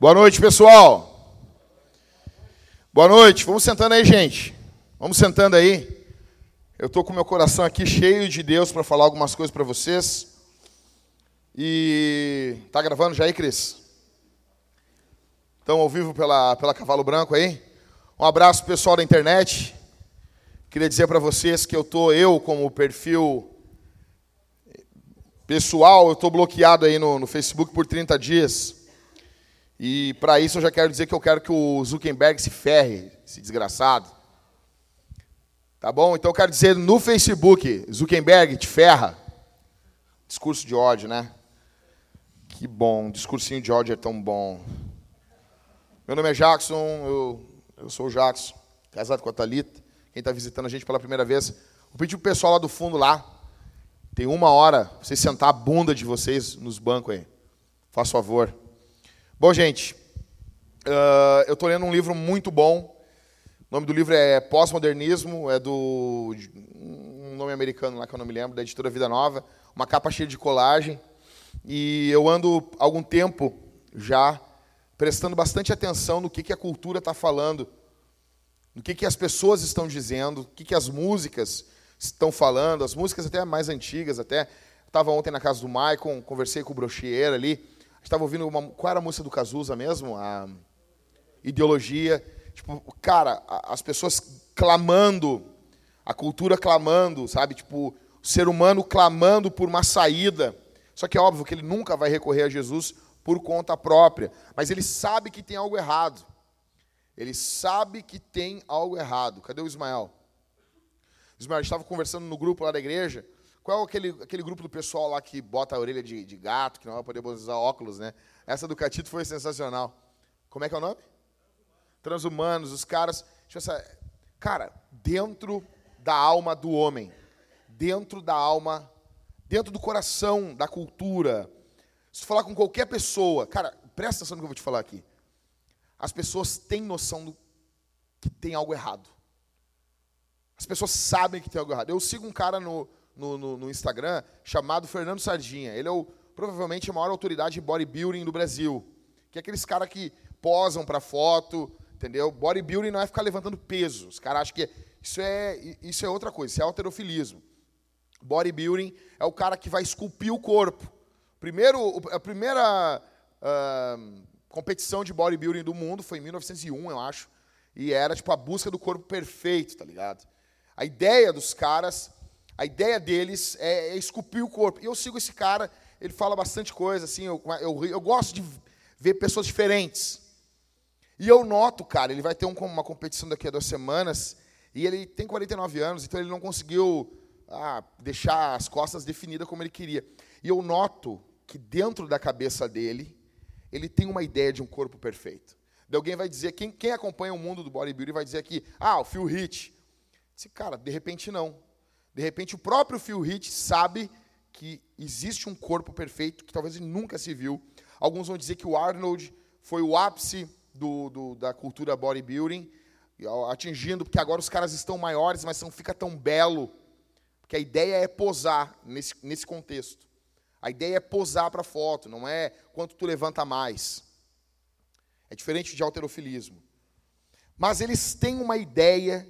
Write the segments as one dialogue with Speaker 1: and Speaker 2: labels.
Speaker 1: Boa noite, pessoal. Boa noite. Vamos sentando aí, gente. Vamos sentando aí. Eu estou com meu coração aqui cheio de Deus para falar algumas coisas para vocês. E tá gravando já aí, Cris? Estão ao vivo pela, pela Cavalo Branco aí? Um abraço pessoal da internet. Queria dizer para vocês que eu tô eu como perfil pessoal, eu estou bloqueado aí no, no Facebook por 30 dias. E para isso eu já quero dizer que eu quero que o Zuckerberg se ferre, esse desgraçado. Tá bom? Então eu quero dizer no Facebook, Zuckerberg, te ferra. Discurso de ódio, né? Que bom, discursinho de ódio é tão bom. Meu nome é Jackson, eu, eu sou o Jackson, casado com a Thalita. Quem está visitando a gente pela primeira vez, vou pedir pro pessoal lá do fundo lá, tem uma hora, vocês sentar a bunda de vocês nos bancos aí. Faz favor. Bom, gente, uh, eu estou lendo um livro muito bom. O nome do livro é Pós-Modernismo, é do um nome americano lá que eu não me lembro, da editora Vida Nova, uma capa cheia de colagem. E eu ando algum tempo já prestando bastante atenção no que, que a cultura está falando, no que, que as pessoas estão dizendo, o que, que as músicas estão falando, as músicas até mais antigas, até. Estava ontem na casa do Maicon, conversei com o brocheiro ali estava ouvindo uma, qual era a música do Cazuza mesmo? A ideologia. Tipo, cara, as pessoas clamando, a cultura clamando, sabe? Tipo, o ser humano clamando por uma saída. Só que é óbvio que ele nunca vai recorrer a Jesus por conta própria, mas ele sabe que tem algo errado. Ele sabe que tem algo errado. Cadê o Ismael? Ismael, estava conversando no grupo lá da igreja, qual é aquele, aquele grupo do pessoal lá que bota a orelha de, de gato, que não vai poder usar óculos, né? Essa do Catito foi sensacional. Como é que é o nome? Transhumanos, os caras. Cara, dentro da alma do homem, dentro da alma, dentro do coração, da cultura. Se falar com qualquer pessoa, cara, presta atenção no que eu vou te falar aqui. As pessoas têm noção do que tem algo errado. As pessoas sabem que tem algo errado. Eu sigo um cara no, no, no, no Instagram chamado Fernando Sardinha. Ele é o, provavelmente a maior autoridade em bodybuilding do Brasil. Que é aqueles caras que posam para foto, entendeu? Bodybuilding não é ficar levantando peso. Os caras acham que isso é, isso é outra coisa, isso é alterofilismo. Bodybuilding é o cara que vai esculpir o corpo. Primeiro, a primeira uh, competição de bodybuilding do mundo foi em 1901, eu acho. E era tipo a busca do corpo perfeito, tá ligado? A ideia dos caras a ideia deles é, é esculpir o corpo. E eu sigo esse cara, ele fala bastante coisa, assim, eu, eu, eu gosto de ver pessoas diferentes. E eu noto, cara, ele vai ter um, uma competição daqui a duas semanas, e ele tem 49 anos, então ele não conseguiu ah, deixar as costas definidas como ele queria. E eu noto que dentro da cabeça dele, ele tem uma ideia de um corpo perfeito. De alguém vai dizer, quem, quem acompanha o mundo do bodybuilding vai dizer aqui, ah, o Phil Heath. Esse cara, de repente não. De repente, o próprio Phil Heath sabe que existe um corpo perfeito que talvez ele nunca se viu. Alguns vão dizer que o Arnold foi o ápice do, do, da cultura bodybuilding, atingindo, porque agora os caras estão maiores, mas não fica tão belo. Porque a ideia é posar nesse, nesse contexto. A ideia é posar para foto, não é quanto tu levanta mais. É diferente de alterofilismo. Mas eles têm uma ideia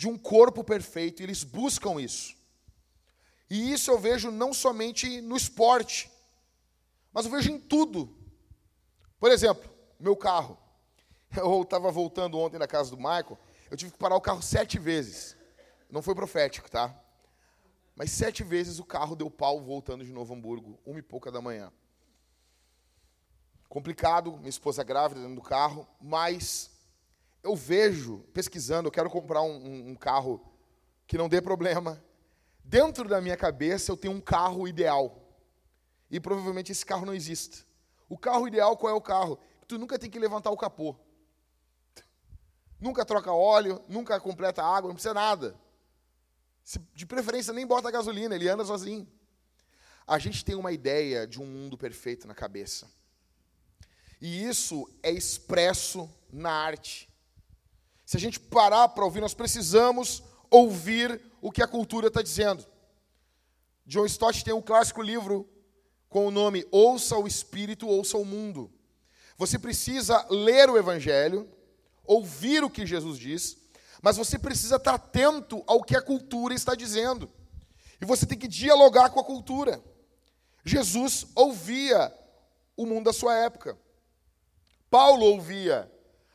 Speaker 1: de um corpo perfeito, e eles buscam isso. E isso eu vejo não somente no esporte, mas eu vejo em tudo. Por exemplo, meu carro. Eu estava voltando ontem na casa do Michael, eu tive que parar o carro sete vezes. Não foi profético, tá? Mas sete vezes o carro deu pau voltando de Novo Hamburgo, uma e pouca da manhã. Complicado, minha esposa grávida dentro do carro, mas eu vejo, pesquisando, eu quero comprar um, um, um carro que não dê problema. Dentro da minha cabeça eu tenho um carro ideal. E provavelmente esse carro não existe. O carro ideal, qual é o carro? Tu nunca tem que levantar o capô. Nunca troca óleo, nunca completa água, não precisa nada. De preferência, nem bota gasolina, ele anda sozinho. A gente tem uma ideia de um mundo perfeito na cabeça. E isso é expresso na arte. Se a gente parar para ouvir, nós precisamos ouvir o que a cultura está dizendo. John Stott tem um clássico livro com o nome Ouça o Espírito, Ouça o Mundo. você precisa ler o Evangelho, ouvir o que Jesus diz, mas você precisa estar atento ao que a cultura está dizendo. E você tem que dialogar com a cultura. Jesus ouvia o mundo da sua época. Paulo ouvia.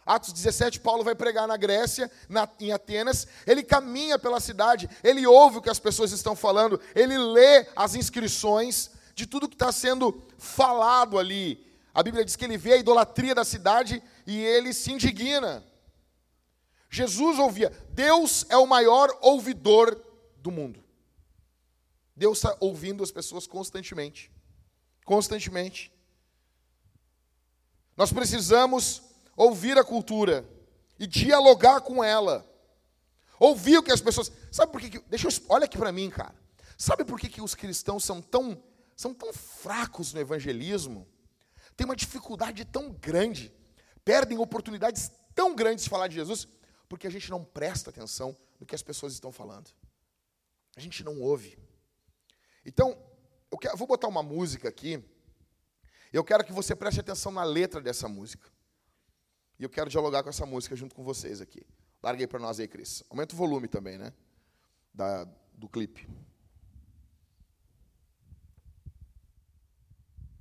Speaker 1: Atos 17, Paulo vai pregar na Grécia, na, em Atenas. Ele caminha pela cidade, ele ouve o que as pessoas estão falando, ele lê as inscrições de tudo que está sendo falado ali. A Bíblia diz que ele vê a idolatria da cidade e ele se indigna. Jesus ouvia. Deus é o maior ouvidor do mundo. Deus está ouvindo as pessoas constantemente. Constantemente. Nós precisamos ouvir a cultura e dialogar com ela. Ouvir o que as pessoas. Sabe por que. deixa eu, olha aqui para mim, cara. Sabe por que, que os cristãos são tão, são tão fracos no evangelismo? Tem uma dificuldade tão grande. Perdem oportunidades tão grandes de falar de Jesus, porque a gente não presta atenção no que as pessoas estão falando. A gente não ouve. Então, eu, quero, vou botar uma música aqui. Eu quero que você preste atenção na letra dessa música. E eu quero dialogar com essa música junto com vocês aqui. Larguei para nós aí, Cris. Aumenta o volume também, né? Da, do clipe.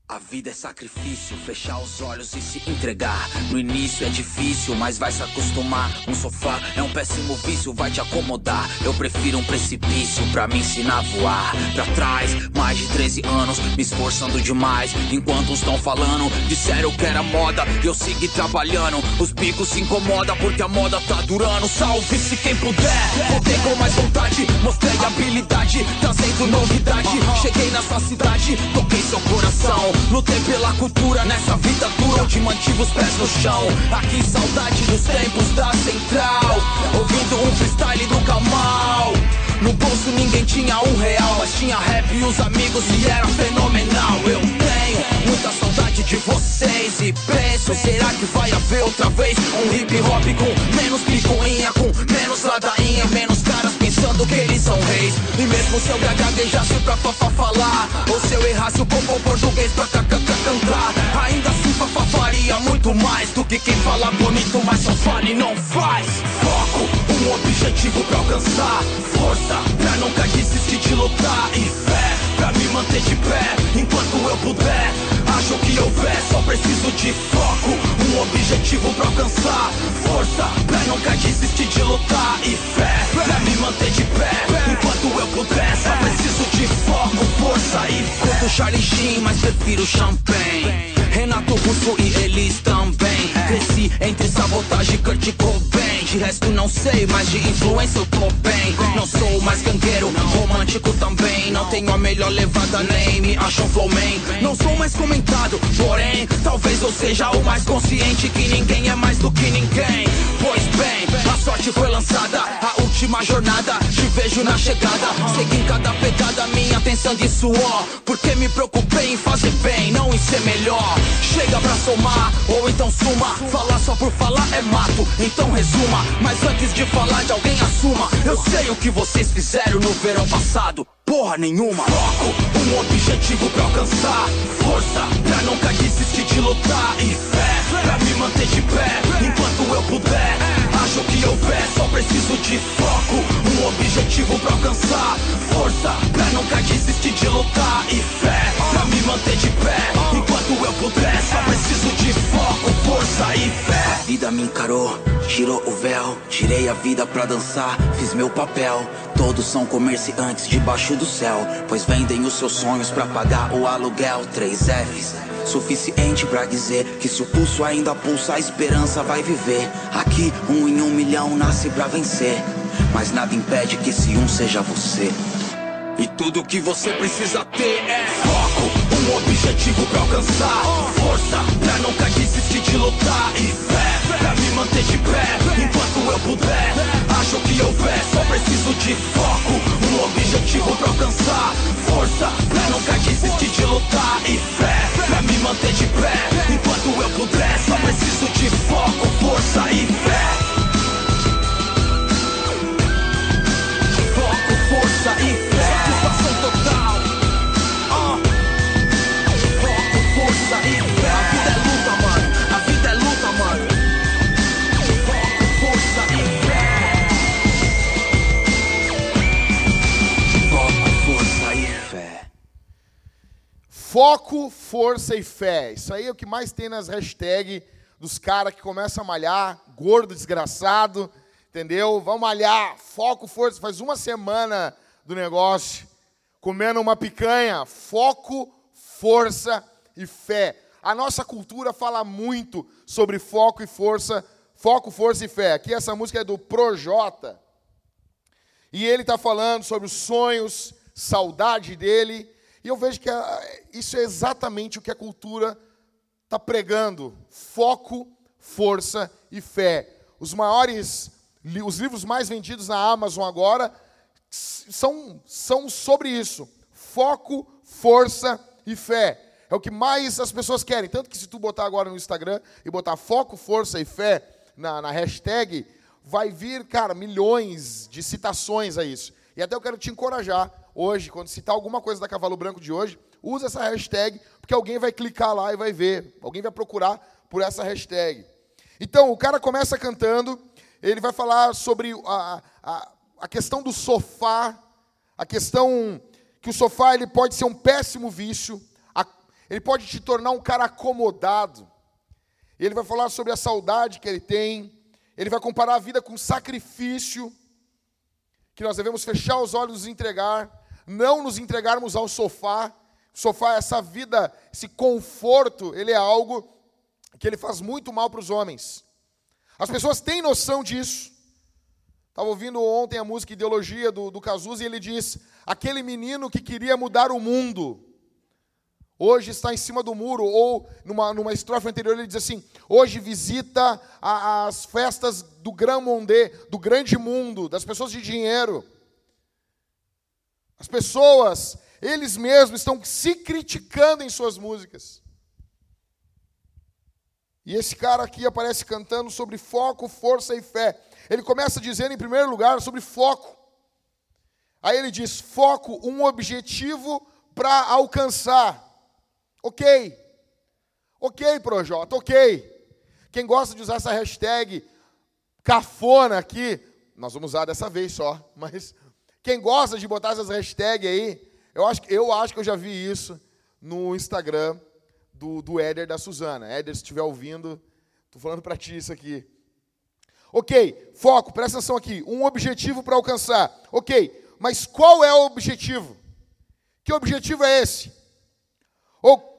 Speaker 2: A vida é sacrifício, fechar os olhos e se entregar. No início é difícil, mas vai se acostumar. Um sofá é um péssimo vício, vai te acomodar. Eu prefiro um precipício pra me ensinar a voar. Pra trás, mais de 13 anos, me esforçando demais. Enquanto uns estão falando, disseram que era moda. Eu segui trabalhando, os bicos se incomodam porque a moda tá durando. Salve-se quem puder, voltei com mais vontade. Mostrei habilidade, trazendo novidade. Cheguei na sua cidade, toquei seu coração. Lutei pela cultura nessa vida dura onde mantive os pés no chão. Aqui saudade dos tempos da central. Ouvindo um freestyle do Kamal. No bolso ninguém tinha um real, mas tinha rap e os amigos e era fenomenal. Eu tenho muita saudade de vocês e penso, será que vai haver outra vez um hip hop com menos picuinha, com menos ladainha, menos caras pensando que eles são reis. E mesmo se eu gaguejasse pra fafá falar, ou se eu errasse o combo português pra cantar, ainda assim fafá faria muito mais do que quem fala bonito, mas só fala e não faz. Foco, um objetivo pra alcançar, força pra nunca desistir de lutar e fé pra me manter de pé enquanto eu puder. Acho que houver, só preciso de foco, um objetivo pra alcançar, força pra nunca desistir de lutar e fé pra me manter de pé enquanto eu puder. Só preciso de foco, força e fé. Curto Charlie mas prefiro champanhe. Renato Russo e eles também. Cresci entre sabotagem e Kurt Cobain. De resto não sei, mas de influência eu tô bem. Não sou mais gangueiro, romântico também. Não tenho a melhor levada, nem me acham flowman. Não sou mais comentado, porém, talvez eu seja o mais consciente que ninguém é mais do que ninguém. Pois bem, a sorte foi lançada, a última jornada. Te vejo na chegada, segui em cada pegada minha atenção de suor. Porque me preocupei em fazer bem, não em ser melhor. Chega pra somar, ou então suma. Falar só por falar é mato, então resuma. Mas antes de falar de alguém, assuma. Eu sei o que vocês fizeram no verão passado. Porra nenhuma. Foco, um objetivo pra alcançar. Força, pra nunca desistir de lutar. E fé, pra me manter de pé. Enquanto eu puder. Acho que houver, só preciso de foco. Um objetivo pra alcançar. Força, pra nunca desistir de lutar. E fé, pra me manter de pé. Enquanto eu puder, só preciso de foco, força e fé. A vida me encarou, tirou o véu. Tirei a vida pra dançar, fiz meu papel. Todos são comerciantes debaixo do céu. Pois vendem os seus sonhos pra pagar o aluguel. Três F's. Suficiente pra dizer que se o pulso ainda pulsa, a esperança vai viver. Aqui, um em um milhão nasce pra vencer. Mas nada impede que esse um seja você. E tudo que você precisa ter é foco, um objetivo pra alcançar. Força pra nunca desistir de lutar. E fé pra me manter de pé enquanto eu puder. Acho que houver, só preciso de foco, um objetivo pra alcançar. Força pra nunca desistir de lutar. E fé pra me manter de pé enquanto eu puder. Só preciso de foco, força e fé. Foco, força e fé. Foco, força e fé.
Speaker 1: Isso aí é o que mais tem nas hashtags dos caras que começam a malhar, gordo, desgraçado, entendeu? Vão malhar, foco, força. Faz uma semana do negócio, comendo uma picanha, foco, força e fé. A nossa cultura fala muito sobre foco e força, foco, força e fé. Aqui essa música é do Projota. E ele está falando sobre os sonhos, saudade dele. E eu vejo que isso é exatamente o que a cultura está pregando: foco, força e fé. Os maiores, os livros mais vendidos na Amazon agora são, são sobre isso: foco, força e fé. É o que mais as pessoas querem. Tanto que se tu botar agora no Instagram e botar foco, força e fé na, na hashtag, vai vir, cara, milhões de citações a isso. E até eu quero te encorajar hoje, quando citar alguma coisa da Cavalo Branco de hoje, usa essa hashtag, porque alguém vai clicar lá e vai ver. Alguém vai procurar por essa hashtag. Então, o cara começa cantando, ele vai falar sobre a, a, a questão do sofá, a questão que o sofá ele pode ser um péssimo vício, ele pode te tornar um cara acomodado. Ele vai falar sobre a saudade que ele tem, ele vai comparar a vida com sacrifício, que nós devemos fechar os olhos e entregar, não nos entregarmos ao sofá. O sofá, essa vida, esse conforto, ele é algo que ele faz muito mal para os homens. As pessoas têm noção disso. Estava ouvindo ontem a música Ideologia do, do Cazuza e ele diz: aquele menino que queria mudar o mundo, hoje está em cima do muro, ou numa, numa estrofe anterior ele diz assim: hoje visita a, as festas do Grand Monde, do grande mundo, das pessoas de dinheiro. As pessoas, eles mesmos estão se criticando em suas músicas. E esse cara aqui aparece cantando sobre foco, força e fé. Ele começa dizendo, em primeiro lugar, sobre foco. Aí ele diz: foco, um objetivo para alcançar. Ok. Ok, Projota, ok. Quem gosta de usar essa hashtag cafona aqui, nós vamos usar dessa vez só, mas quem gosta de botar essas hashtags aí, eu acho, eu acho que eu já vi isso no Instagram do, do Éder da Suzana. Éder, se estiver ouvindo, estou falando para ti isso aqui. Ok, foco, presta atenção aqui. Um objetivo para alcançar. Ok, mas qual é o objetivo? Que objetivo é esse? Ou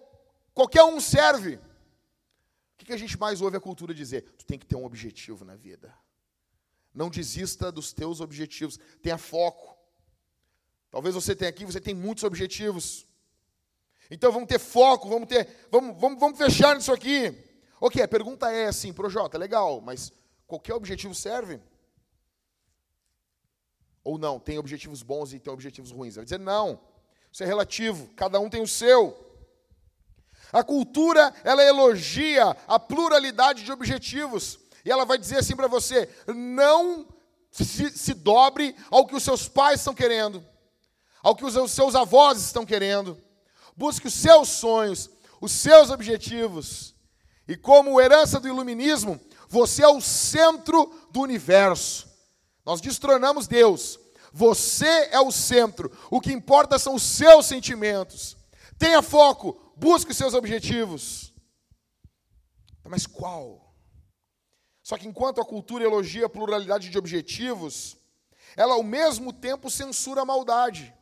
Speaker 1: Qualquer um serve. O que a gente mais ouve a cultura dizer? Tu tem que ter um objetivo na vida. Não desista dos teus objetivos. Tenha foco. Talvez você tenha aqui, você tem muitos objetivos. Então vamos ter foco, vamos ter, vamos, vamos, vamos fechar nisso aqui. Ok, a pergunta é assim, Projota, legal, mas qualquer objetivo serve? Ou não, tem objetivos bons e tem objetivos ruins? Vai dizer não, isso é relativo, cada um tem o seu. A cultura, ela elogia a pluralidade de objetivos. E ela vai dizer assim para você: não se, se, dobre ao que os seus pais estão querendo, ao que os seus avós estão querendo. Busque os seus sonhos, os seus objetivos. E como herança do iluminismo, você é o centro do universo. Nós destronamos Deus. Você é o centro. O que importa são os seus sentimentos. Tenha foco, busque os seus objetivos. Mas qual? Só que enquanto a cultura elogia a pluralidade de objetivos, ela ao mesmo tempo censura a maldade.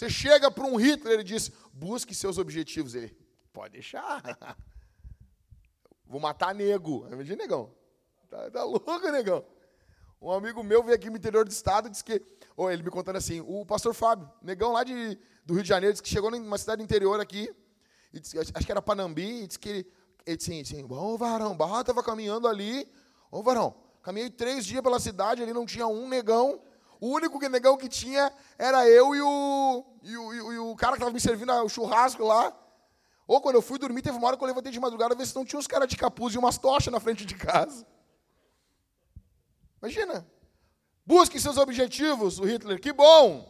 Speaker 1: Você chega para um Hitler e diz: busque seus objetivos. Ele, pode deixar. Vou matar nego. Imagina, negão. Tá, tá louco, negão. Um amigo meu veio aqui no interior do estado e disse que. Ou ele me contando assim, o pastor Fábio, negão lá de, do Rio de Janeiro, disse que chegou numa cidade interior aqui, disse, acho que era Panambi, e disse que ele, ele disse assim, ô varão, Barra estava caminhando ali, ô varão, caminhei três dias pela cidade, ali não tinha um negão, o único negão que tinha era eu e o, e o, e o cara que estava me servindo o churrasco lá. Ou quando eu fui dormir, teve uma hora que eu levantei de madrugada ver se não tinha uns caras de capuz e umas tochas na frente de casa. Imagina. Busque seus objetivos, o Hitler. Que bom.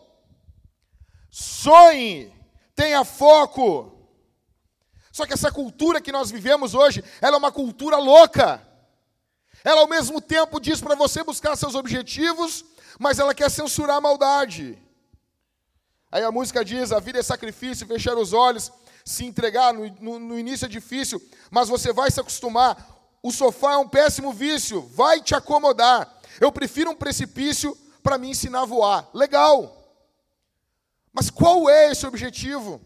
Speaker 1: Sonhe. Tenha foco. Só que essa cultura que nós vivemos hoje, ela é uma cultura louca. Ela ao mesmo tempo diz para você buscar seus objetivos, mas ela quer censurar a maldade. Aí a música diz: a vida é sacrifício, fechar os olhos. se entregar. No, no, no início é difícil, mas você vai se acostumar. O sofá é um péssimo vício, vai te acomodar. Eu prefiro um precipício para me ensinar a voar. Legal. Mas qual é esse objetivo?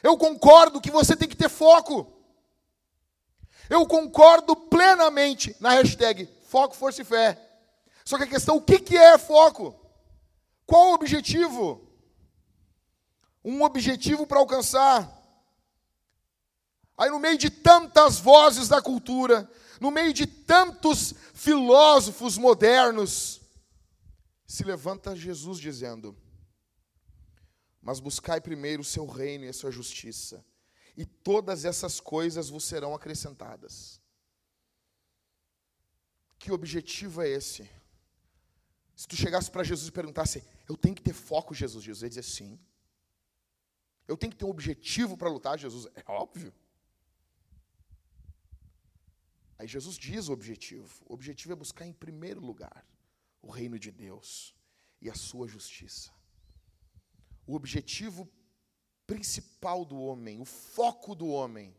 Speaker 1: Eu concordo que você tem que ter foco. Eu concordo plenamente na hashtag foco, força e fé. Só que a questão, o que, que é foco? Qual o objetivo? Um objetivo para alcançar. Aí, no meio de tantas vozes da cultura, no meio de tantos filósofos modernos, se levanta Jesus dizendo: Mas buscai primeiro o seu reino e a sua justiça, e todas essas coisas vos serão acrescentadas. Que objetivo é esse? Se tu chegasse para Jesus e perguntasse, eu tenho que ter foco, Jesus, Jesus ia dizer sim. Eu tenho que ter um objetivo para lutar, Jesus, é óbvio. Aí Jesus diz o objetivo. O objetivo é buscar em primeiro lugar o reino de Deus e a sua justiça. O objetivo principal do homem, o foco do homem.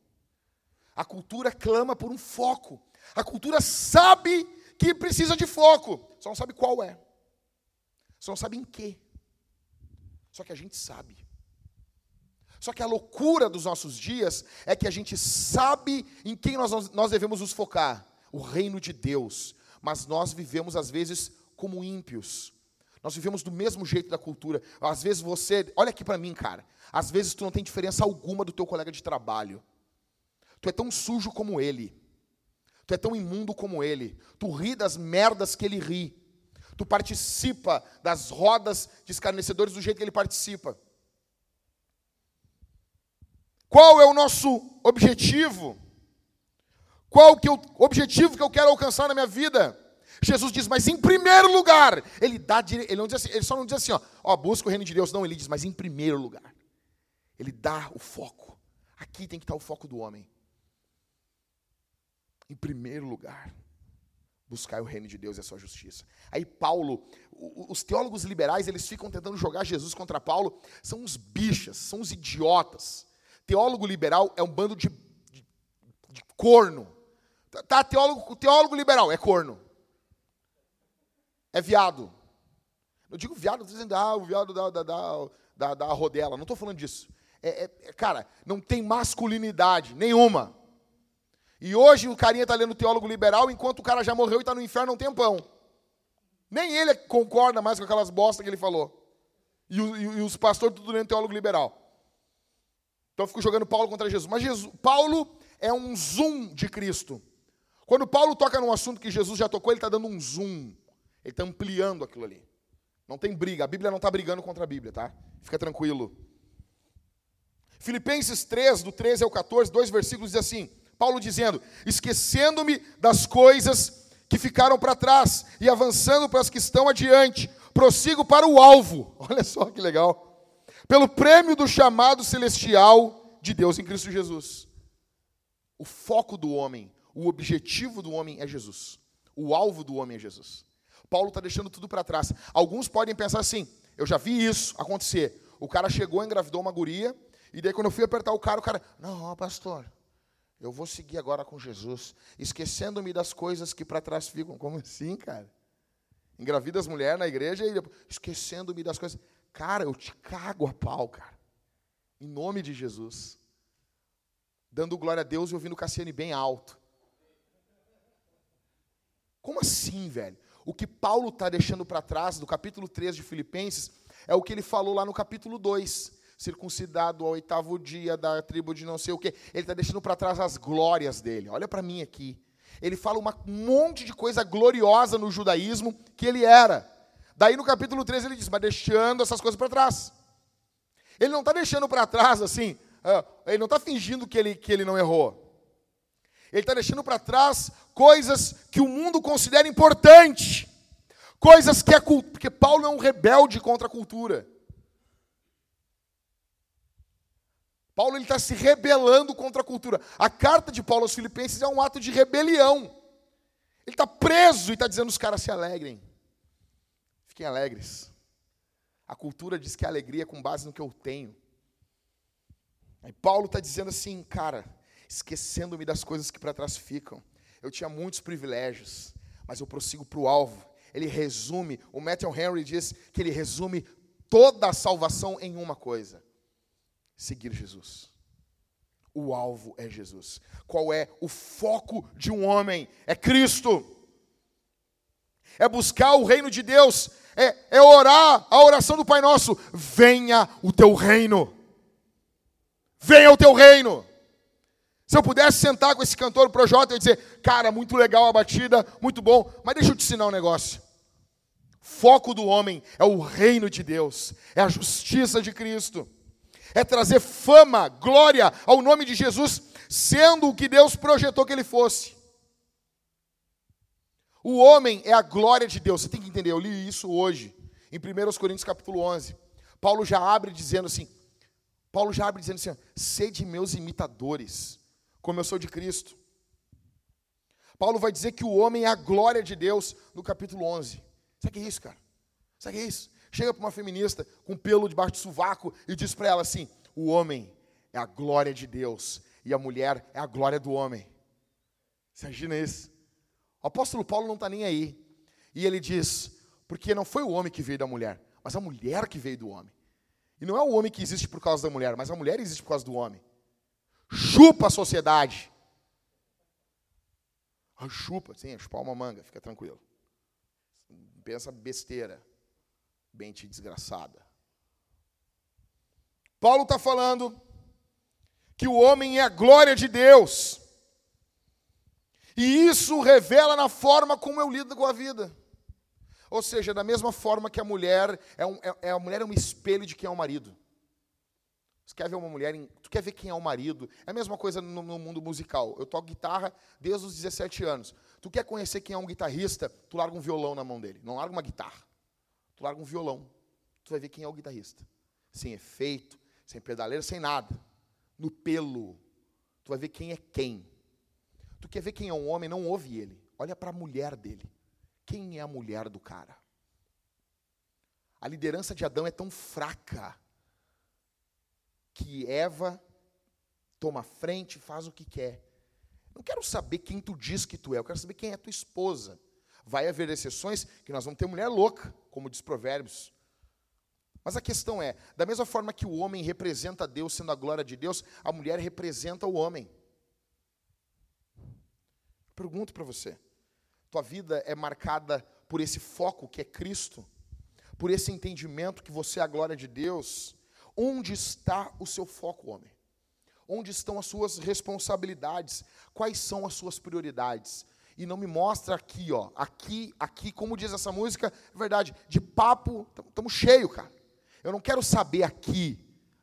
Speaker 1: A cultura clama por um foco. A cultura sabe que precisa de foco, só não sabe qual é. Só não sabe em quê. Só que a gente sabe. Só que a loucura dos nossos dias é que a gente sabe em quem nós, nós devemos nos focar o reino de Deus. Mas nós vivemos, às vezes, como ímpios. Nós vivemos do mesmo jeito da cultura. Às vezes você. Olha aqui para mim, cara. Às vezes tu não tem diferença alguma do teu colega de trabalho. Tu é tão sujo como ele. Tu é tão imundo como ele. Tu ri das merdas que ele ri. Tu participa das rodas de escarnecedores do jeito que ele participa. Qual é o nosso objetivo? Qual que é o objetivo que eu quero alcançar na minha vida? Jesus diz, mas em primeiro lugar, ele dá ele não diz assim, ele só não diz assim, ó, ó, busca o reino de Deus, não, ele diz, mas em primeiro lugar. Ele dá o foco. Aqui tem que estar o foco do homem. Em primeiro lugar, buscar o reino de Deus e a sua justiça. Aí Paulo, os teólogos liberais, eles ficam tentando jogar Jesus contra Paulo, são uns bichas, são uns idiotas. Teólogo liberal é um bando de, de, de corno. Tá, tá, teólogo, teólogo liberal é corno. É viado. Eu digo viado, estou dizendo, ah, o viado da, da, da, da, da rodela. Não estou falando disso. É, é, cara, não tem masculinidade nenhuma. E hoje o carinha está lendo teólogo liberal, enquanto o cara já morreu e está no inferno há um tempão. Nem ele concorda mais com aquelas bostas que ele falou. E, e, os pastores tudo lendo teólogo liberal. Então eu fico jogando Paulo contra Jesus. Mas Jesus, Paulo é um zoom de Cristo. Quando Paulo toca num assunto que Jesus já tocou, ele está dando um zoom. Ele está ampliando aquilo ali. Não tem briga. A Bíblia não está brigando contra a Bíblia, tá? Fica tranquilo. Filipenses 3, do 13 ao 14, dois versículos diz assim: Paulo dizendo: Esquecendo-me das coisas que ficaram para trás e avançando para as que estão adiante, prossigo para o alvo. Olha só que legal pelo prêmio do chamado celestial de Deus em Cristo Jesus. O foco do homem, o objetivo do homem é Jesus. O alvo do homem é Jesus. Paulo está deixando tudo para trás. Alguns podem pensar assim: eu já vi isso acontecer. O cara chegou, engravidou uma guria, e daí quando eu fui apertar o cara, o cara, não, pastor, eu vou seguir agora com Jesus, esquecendo-me das coisas que para trás ficam. Como assim, cara? Engravida as mulheres na igreja e esquecendo-me das coisas. Cara, eu te cago a pau, cara. Em nome de Jesus. Dando glória a Deus e ouvindo Cassiane bem alto. Como assim, velho? O que Paulo está deixando para trás, do capítulo 3 de Filipenses, é o que ele falou lá no capítulo 2. Circuncidado ao oitavo dia da tribo de não sei o quê. Ele está deixando para trás as glórias dele. Olha para mim aqui. Ele fala um monte de coisa gloriosa no judaísmo que ele era. Daí no capítulo 13 ele diz, mas deixando essas coisas para trás. Ele não está deixando para trás assim, ah, ele não está fingindo que ele, que ele não errou. Ele está deixando para trás coisas que o mundo considera importante. Coisas que a porque Paulo é um rebelde contra a cultura. Paulo está se rebelando contra a cultura. A carta de Paulo aos Filipenses é um ato de rebelião. Ele está preso e está dizendo os caras se alegrem. Fiquem alegres. A cultura diz que a alegria é com base no que eu tenho. Aí Paulo está dizendo assim, cara, esquecendo-me das coisas que para trás ficam. Eu tinha muitos privilégios, mas eu prossigo para o alvo. Ele resume, o Matthew Henry diz que ele resume toda a salvação em uma coisa: seguir Jesus. O alvo é Jesus. Qual é o foco de um homem? É Cristo. É buscar o reino de Deus. É, é orar a oração do Pai Nosso. Venha o teu reino. Venha o teu reino. Se eu pudesse sentar com esse cantor Projota e dizer, cara, muito legal a batida, muito bom, mas deixa eu te ensinar um negócio. Foco do homem é o reino de Deus, é a justiça de Cristo, é trazer fama, glória ao nome de Jesus, sendo o que Deus projetou que ele fosse. O homem é a glória de Deus, você tem que entender, eu li isso hoje, em 1 Coríntios capítulo 11. Paulo já abre dizendo assim, Paulo já abre dizendo assim, sede meus imitadores, como eu sou de Cristo. Paulo vai dizer que o homem é a glória de Deus no capítulo 11. Sabe o que é isso, cara? Sabe o que é isso? Chega para uma feminista com pelo debaixo do sovaco e diz para ela assim: o homem é a glória de Deus e a mulher é a glória do homem. Você imagina isso? O apóstolo Paulo não está nem aí. E ele diz: porque não foi o homem que veio da mulher, mas a mulher que veio do homem. E não é o homem que existe por causa da mulher, mas a mulher existe por causa do homem. Chupa a sociedade. Ah, chupa, sim, chupar uma manga, fica tranquilo pensa besteira, desgraçada. Paulo está falando que o homem é a glória de Deus. E isso revela na forma como eu lido com a vida. Ou seja, da mesma forma que a mulher é, um, é, é a mulher é um espelho de quem é o marido. Você quer ver uma mulher, em, tu quer ver quem é o marido? É a mesma coisa no, no mundo musical. Eu toco guitarra desde os 17 anos. Tu quer conhecer quem é um guitarrista? Tu larga um violão na mão dele. Não larga uma guitarra. Tu larga um violão. Tu vai ver quem é o guitarrista. Sem efeito, sem pedaleira, sem nada. No pelo. Tu vai ver quem é quem. Tu quer ver quem é um homem? Não ouve ele. Olha para a mulher dele. Quem é a mulher do cara? A liderança de Adão é tão fraca que Eva toma frente, faz o que quer. Não quero saber quem tu diz que tu é, eu quero saber quem é tua esposa. Vai haver exceções que nós vamos ter mulher louca, como diz Provérbios. Mas a questão é, da mesma forma que o homem representa Deus sendo a glória de Deus, a mulher representa o homem. Pergunto para você: tua vida é marcada por esse foco que é Cristo? Por esse entendimento que você é a glória de Deus? Onde está o seu foco, homem? Onde estão as suas responsabilidades? Quais são as suas prioridades? E não me mostra aqui, ó, aqui, aqui, como diz essa música, é verdade, de papo, estamos cheio, cara. Eu não quero saber aqui,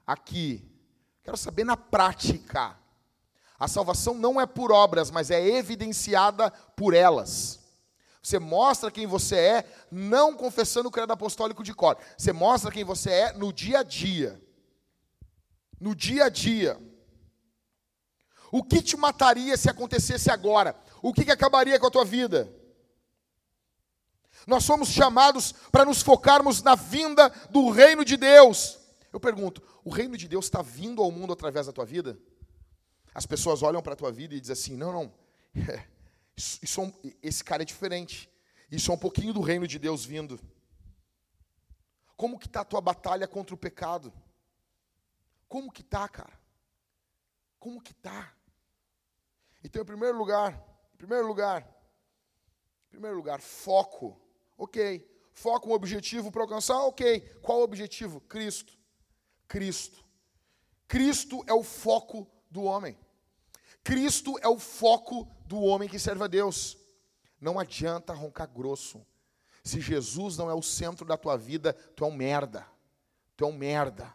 Speaker 1: aqui. Quero saber na prática. A salvação não é por obras, mas é evidenciada por elas. Você mostra quem você é, não confessando o credo apostólico de cor. Você mostra quem você é no dia a dia. No dia a dia. O que te mataria se acontecesse agora? O que, que acabaria com a tua vida? Nós somos chamados para nos focarmos na vinda do reino de Deus. Eu pergunto: o reino de Deus está vindo ao mundo através da tua vida? As pessoas olham para a tua vida e dizem assim: não, não, isso, isso, é esse cara é diferente. Isso é um pouquinho do reino de Deus vindo. Como que está a tua batalha contra o pecado? Como que está, cara? Como que está? Então, em primeiro lugar, em primeiro lugar, em primeiro lugar, foco. Ok. Foco, um objetivo para alcançar? Ok. Qual o objetivo? Cristo. Cristo. Cristo é o foco do homem. Cristo é o foco do homem que serve a Deus. Não adianta roncar grosso. Se Jesus não é o centro da tua vida, tu é um merda. Tu é um merda.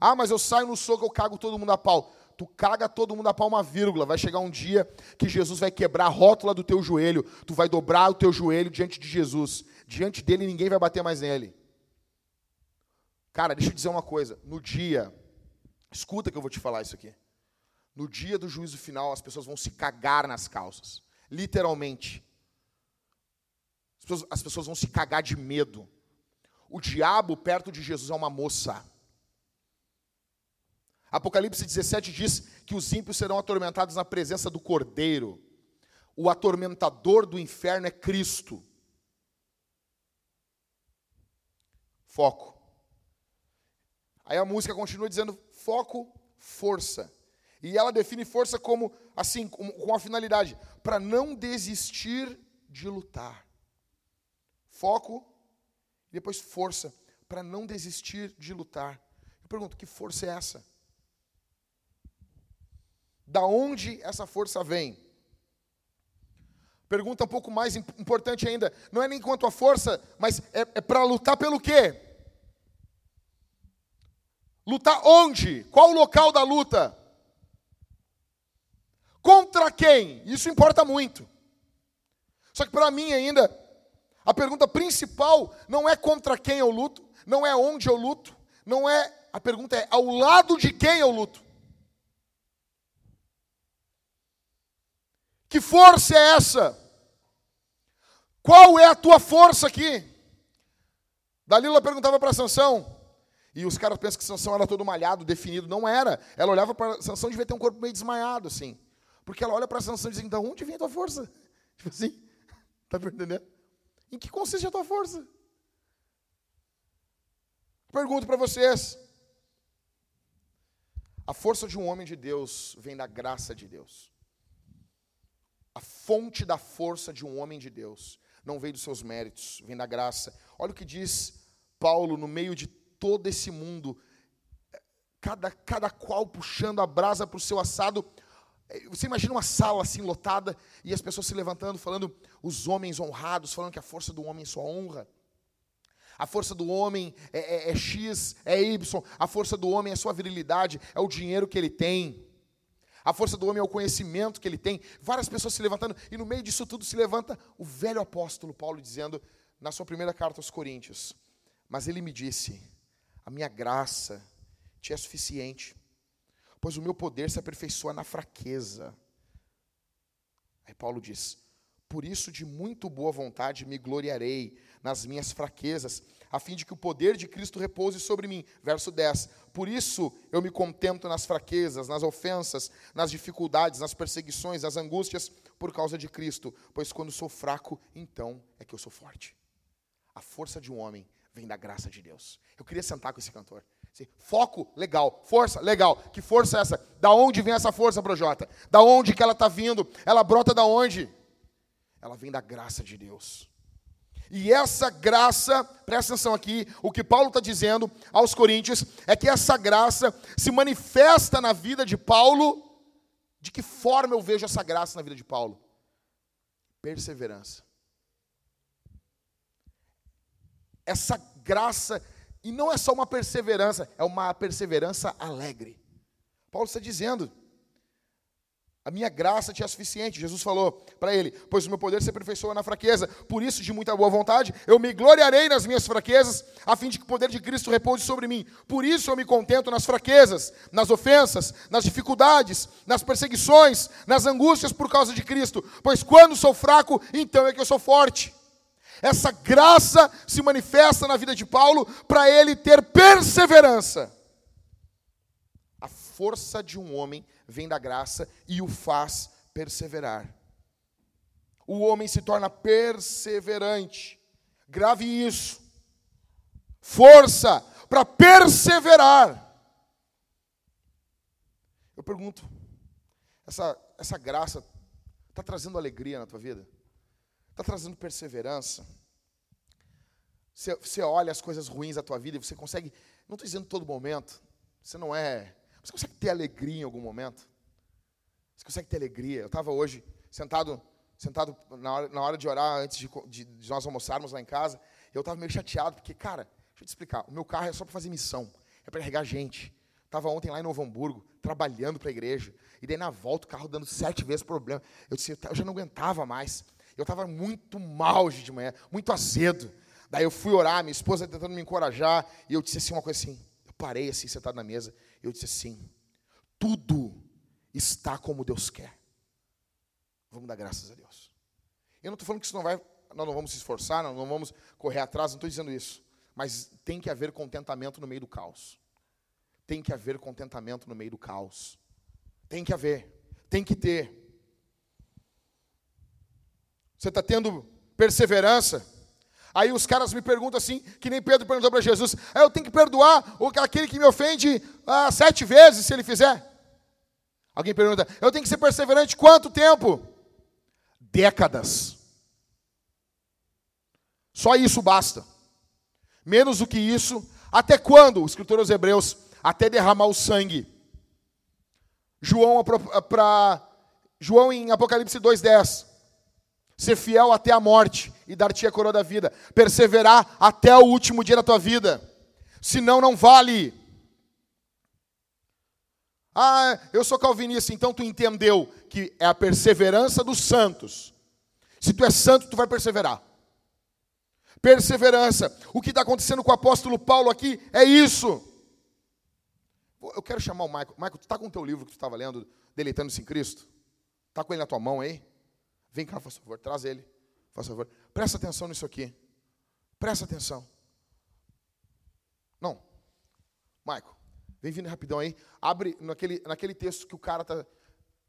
Speaker 1: Ah, mas eu saio no soco, eu cago todo mundo a pau tu caga todo mundo a pau uma vírgula. Vai chegar um dia que Jesus vai quebrar a rótula do teu joelho, tu vai dobrar o teu joelho diante de Jesus. Diante dele ninguém vai bater mais nele. Cara, deixa eu dizer uma coisa. No dia, escuta que eu vou te falar isso aqui. No dia do juízo final, as pessoas vão se cagar nas calças. Literalmente. As pessoas, as pessoas vão se cagar de medo. O diabo perto de Jesus é uma moça. Apocalipse 17 diz que os ímpios serão atormentados na presença do Cordeiro. O atormentador do inferno é Cristo. Foco. Aí a música continua dizendo foco, força. E ela define força como assim, com, a finalidade para não desistir de lutar. Foco e depois força para não desistir de lutar. Eu pergunto, que força é essa? Da onde essa força vem? Pergunta um pouco mais importante ainda, não é nem quanto a força, mas é, é para lutar pelo quê? Lutar onde? Qual o local da luta? Contra quem? Isso importa muito. Só que para mim ainda, a pergunta principal não é contra quem eu luto, não é onde eu luto, não é. A pergunta é ao lado de quem eu luto. Que força é essa? Qual é a tua força aqui? Dalila perguntava para Sansão, e os caras pensam que Sansão era todo malhado, definido. Não era. Ela olhava para Sansão devia ter um corpo meio desmaiado, assim. Porque ela olha para Sansão e diz, então, onde vem a tua força? Tipo assim, tá entendendo? Em que consiste a tua força? Pergunto para vocês. A força de um homem de Deus vem da graça de Deus. A fonte da força de um homem de Deus não vem dos seus méritos, vem da graça. Olha o que diz Paulo no meio de todo esse mundo, cada, cada qual puxando a brasa para o seu assado. Você imagina uma sala assim lotada e as pessoas se levantando, falando os homens honrados, falando que a força do homem é sua honra. A força do homem é, é, é X, é Y. A força do homem é sua virilidade, é o dinheiro que ele tem. A força do homem é o conhecimento que ele tem. Várias pessoas se levantando, e no meio disso tudo se levanta o velho apóstolo Paulo dizendo, na sua primeira carta aos Coríntios: Mas ele me disse, a minha graça te é suficiente, pois o meu poder se aperfeiçoa na fraqueza. Aí Paulo diz: Por isso, de muito boa vontade, me gloriarei nas minhas fraquezas, a fim de que o poder de Cristo repouse sobre mim. Verso 10. Por isso eu me contento nas fraquezas, nas ofensas, nas dificuldades, nas perseguições, nas angústias, por causa de Cristo, pois quando sou fraco, então é que eu sou forte. A força de um homem vem da graça de Deus. Eu queria sentar com esse cantor. Foco, legal. Força, legal. Que força é essa? Da onde vem essa força, Projota? Da onde que ela está vindo? Ela brota da onde? Ela vem da graça de Deus. E essa graça, presta atenção aqui, o que Paulo está dizendo aos Coríntios é que essa graça se manifesta na vida de Paulo. De que forma eu vejo essa graça na vida de Paulo? Perseverança. essa graça, e não é só uma perseverança, é uma perseverança alegre. Paulo está dizendo, a minha graça te é suficiente. Jesus falou para ele: Pois o meu poder se aperfeiçoa na fraqueza. Por isso, de muita boa vontade, eu me gloriarei nas minhas fraquezas, a fim de que o poder de Cristo repouse sobre mim. Por isso eu me contento nas fraquezas, nas ofensas, nas dificuldades, nas perseguições, nas angústias por causa de Cristo. Pois quando sou fraco, então é que eu sou forte. Essa graça se manifesta na vida de Paulo para ele ter perseverança. Força de um homem vem da graça e o faz perseverar. O homem se torna perseverante. Grave isso. Força para perseverar. Eu pergunto, essa, essa graça está trazendo alegria na tua vida? Está trazendo perseverança. Você, você olha as coisas ruins da tua vida e você consegue, não estou dizendo todo momento, você não é, você consegue ter alegria em algum momento? Você consegue ter alegria? Eu estava hoje sentado sentado na hora, na hora de orar, antes de, de, de nós almoçarmos lá em casa, eu estava meio chateado, porque, cara, deixa eu te explicar, o meu carro é só para fazer missão, é para carregar gente. Estava ontem lá em Novo Hamburgo, trabalhando para a igreja, e daí na volta o carro dando sete vezes problema. Eu disse, eu já não aguentava mais. Eu estava muito mal hoje de manhã, muito azedo. Daí eu fui orar, minha esposa tentando me encorajar, e eu disse assim uma coisa assim, eu parei assim, sentado na mesa, eu disse assim, tudo está como Deus quer. Vamos dar graças a Deus. Eu não estou falando que isso não vai, nós não vamos se esforçar, nós não vamos correr atrás, não estou dizendo isso. Mas tem que haver contentamento no meio do caos. tem que haver contentamento no meio do caos. Tem que haver, tem que ter. Você está tendo perseverança? Aí os caras me perguntam assim, que nem Pedro perguntou para Jesus: ah, eu tenho que perdoar aquele que me ofende ah, sete vezes, se ele fizer? Alguém pergunta: eu tenho que ser perseverante quanto tempo? Décadas. Só isso basta. Menos do que isso, até quando? Escritor aos Hebreus, até derramar o sangue. João, para João em Apocalipse 2,10. Ser fiel até a morte e dar-te a coroa da vida. Perseverar até o último dia da tua vida. Senão não vale. Ah, eu sou calvinista, então tu entendeu que é a perseverança dos santos. Se tu é santo, tu vai perseverar. Perseverança. O que está acontecendo com o apóstolo Paulo aqui é isso. Eu quero chamar o Maico. Maico, tu está com o teu livro que tu estava lendo, Deleitando-se em Cristo? Está com ele na tua mão aí? Vem cá, por favor, traz ele. Por favor. Presta atenção nisso aqui. Presta atenção. Não. Maico, vem vindo rapidão aí. Abre naquele, naquele texto que o cara tá.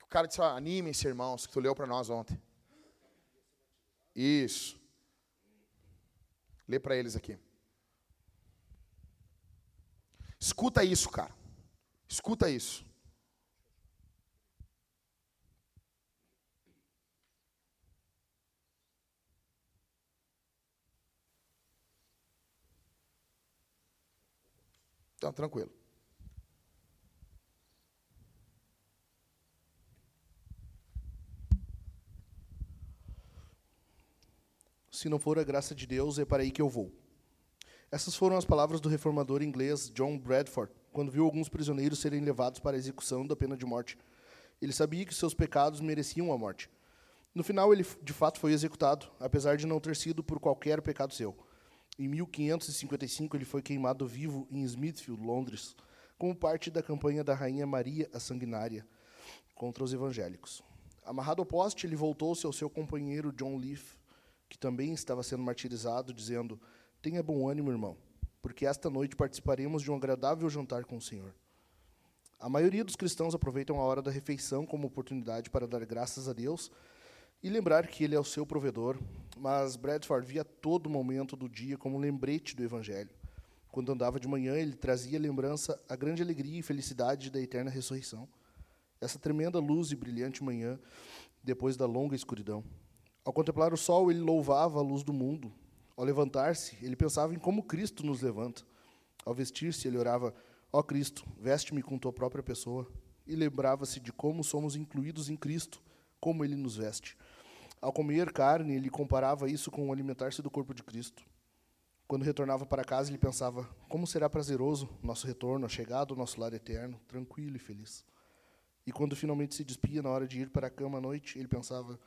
Speaker 1: O cara disse, ah, animem-se, irmãos, que tu leu para nós ontem. Isso. Lê para eles aqui. Escuta isso, cara. Escuta isso. Então, tranquilo.
Speaker 3: Se não for a graça de Deus, é para aí que eu vou. Essas foram as palavras do reformador inglês John Bradford, quando viu alguns prisioneiros serem levados para a execução da pena de morte. Ele sabia que seus pecados mereciam a morte. No final, ele de fato foi executado, apesar de não ter sido por qualquer pecado seu. Em 1555, ele foi queimado vivo em Smithfield, Londres, como parte da campanha da Rainha Maria a Sanguinária contra os evangélicos. Amarrado ao poste, ele voltou-se ao seu companheiro John Leaf, que também estava sendo martirizado, dizendo: Tenha bom ânimo, irmão, porque esta noite participaremos de um agradável jantar com o Senhor. A maioria dos cristãos aproveitam a hora da refeição como oportunidade para dar graças a Deus e lembrar que Ele é o seu provedor, mas Bradford via todo momento do dia como um lembrete do Evangelho. Quando andava de manhã, ele trazia lembrança a grande alegria e felicidade da eterna ressurreição. Essa tremenda luz e brilhante manhã, depois da longa escuridão. Ao contemplar o sol, ele louvava a luz do mundo. Ao levantar-se, ele pensava em como Cristo nos levanta. Ao vestir-se, ele orava: Ó oh Cristo, veste-me com tua própria pessoa. E lembrava-se de como somos incluídos em Cristo, como ele nos veste. Ao comer carne, ele comparava isso com alimentar-se do corpo de Cristo. Quando retornava para casa, ele pensava: como será prazeroso nosso retorno, a chegada ao nosso lar eterno, tranquilo e feliz. E quando finalmente se despia na hora de ir para a cama à noite, ele pensava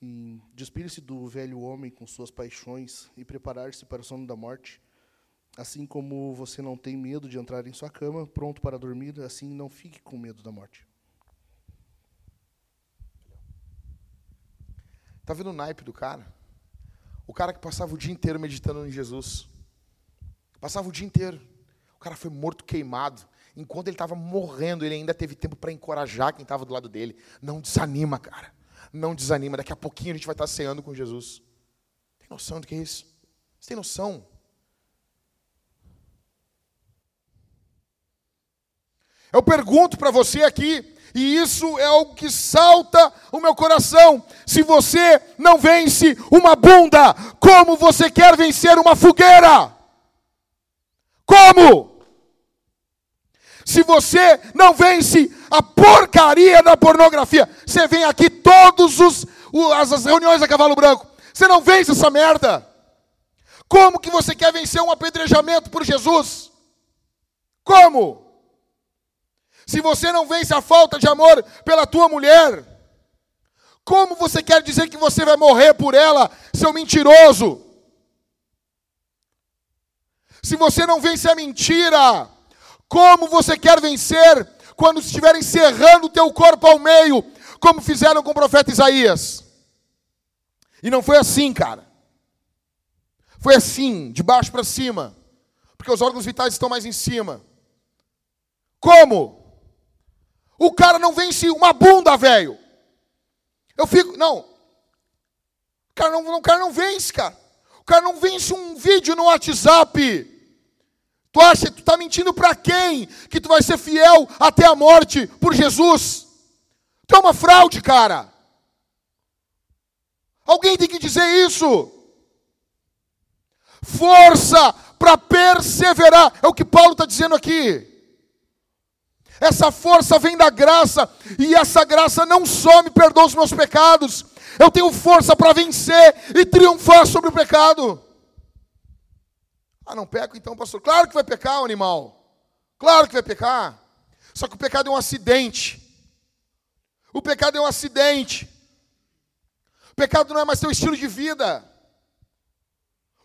Speaker 3: em despir-se do velho homem com suas paixões e preparar-se para o sono da morte. Assim como você não tem medo de entrar em sua cama, pronto para dormir, assim não fique com medo da morte.
Speaker 1: Tá vendo o naipe do cara? O cara que passava o dia inteiro meditando em Jesus. Passava o dia inteiro. O cara foi morto queimado. Enquanto ele estava morrendo, ele ainda teve tempo para encorajar quem estava do lado dele. Não desanima, cara. Não desanima. Daqui a pouquinho a gente vai estar ceando com Jesus. Tem noção do que é isso? Você tem noção? Eu pergunto para você aqui, e isso é algo que salta o meu coração. Se você não vence uma bunda, como você quer vencer uma fogueira? Como? Se você não vence a porcaria da pornografia, você vem aqui todos os as reuniões a cavalo branco. Você não vence essa merda. Como que você quer vencer um apedrejamento por Jesus? Como? Se você não vence a falta de amor pela tua mulher, como você quer dizer que você vai morrer por ela, seu mentiroso? Se você não vence a mentira, como você quer vencer quando estiverem serrando o teu corpo ao meio, como fizeram com o profeta Isaías? E não foi assim, cara. Foi assim, de baixo para cima, porque os órgãos vitais estão mais em cima. Como? O cara não vence uma bunda, velho. Eu fico. Não. O cara não, o cara não vence, cara. O cara não vence um vídeo no WhatsApp. Tu acha que tu está mentindo para quem? Que tu vai ser fiel até a morte por Jesus? Tu é uma fraude, cara. Alguém tem que dizer isso. Força para perseverar. É o que Paulo está dizendo aqui. Essa força vem da graça, e essa graça não só me perdoa os meus pecados, eu tenho força para vencer e triunfar sobre o pecado. Ah, não peco então, pastor? Claro que vai pecar animal. Claro que vai pecar. Só que o pecado é um acidente. O pecado é um acidente. O pecado não é mais teu estilo de vida.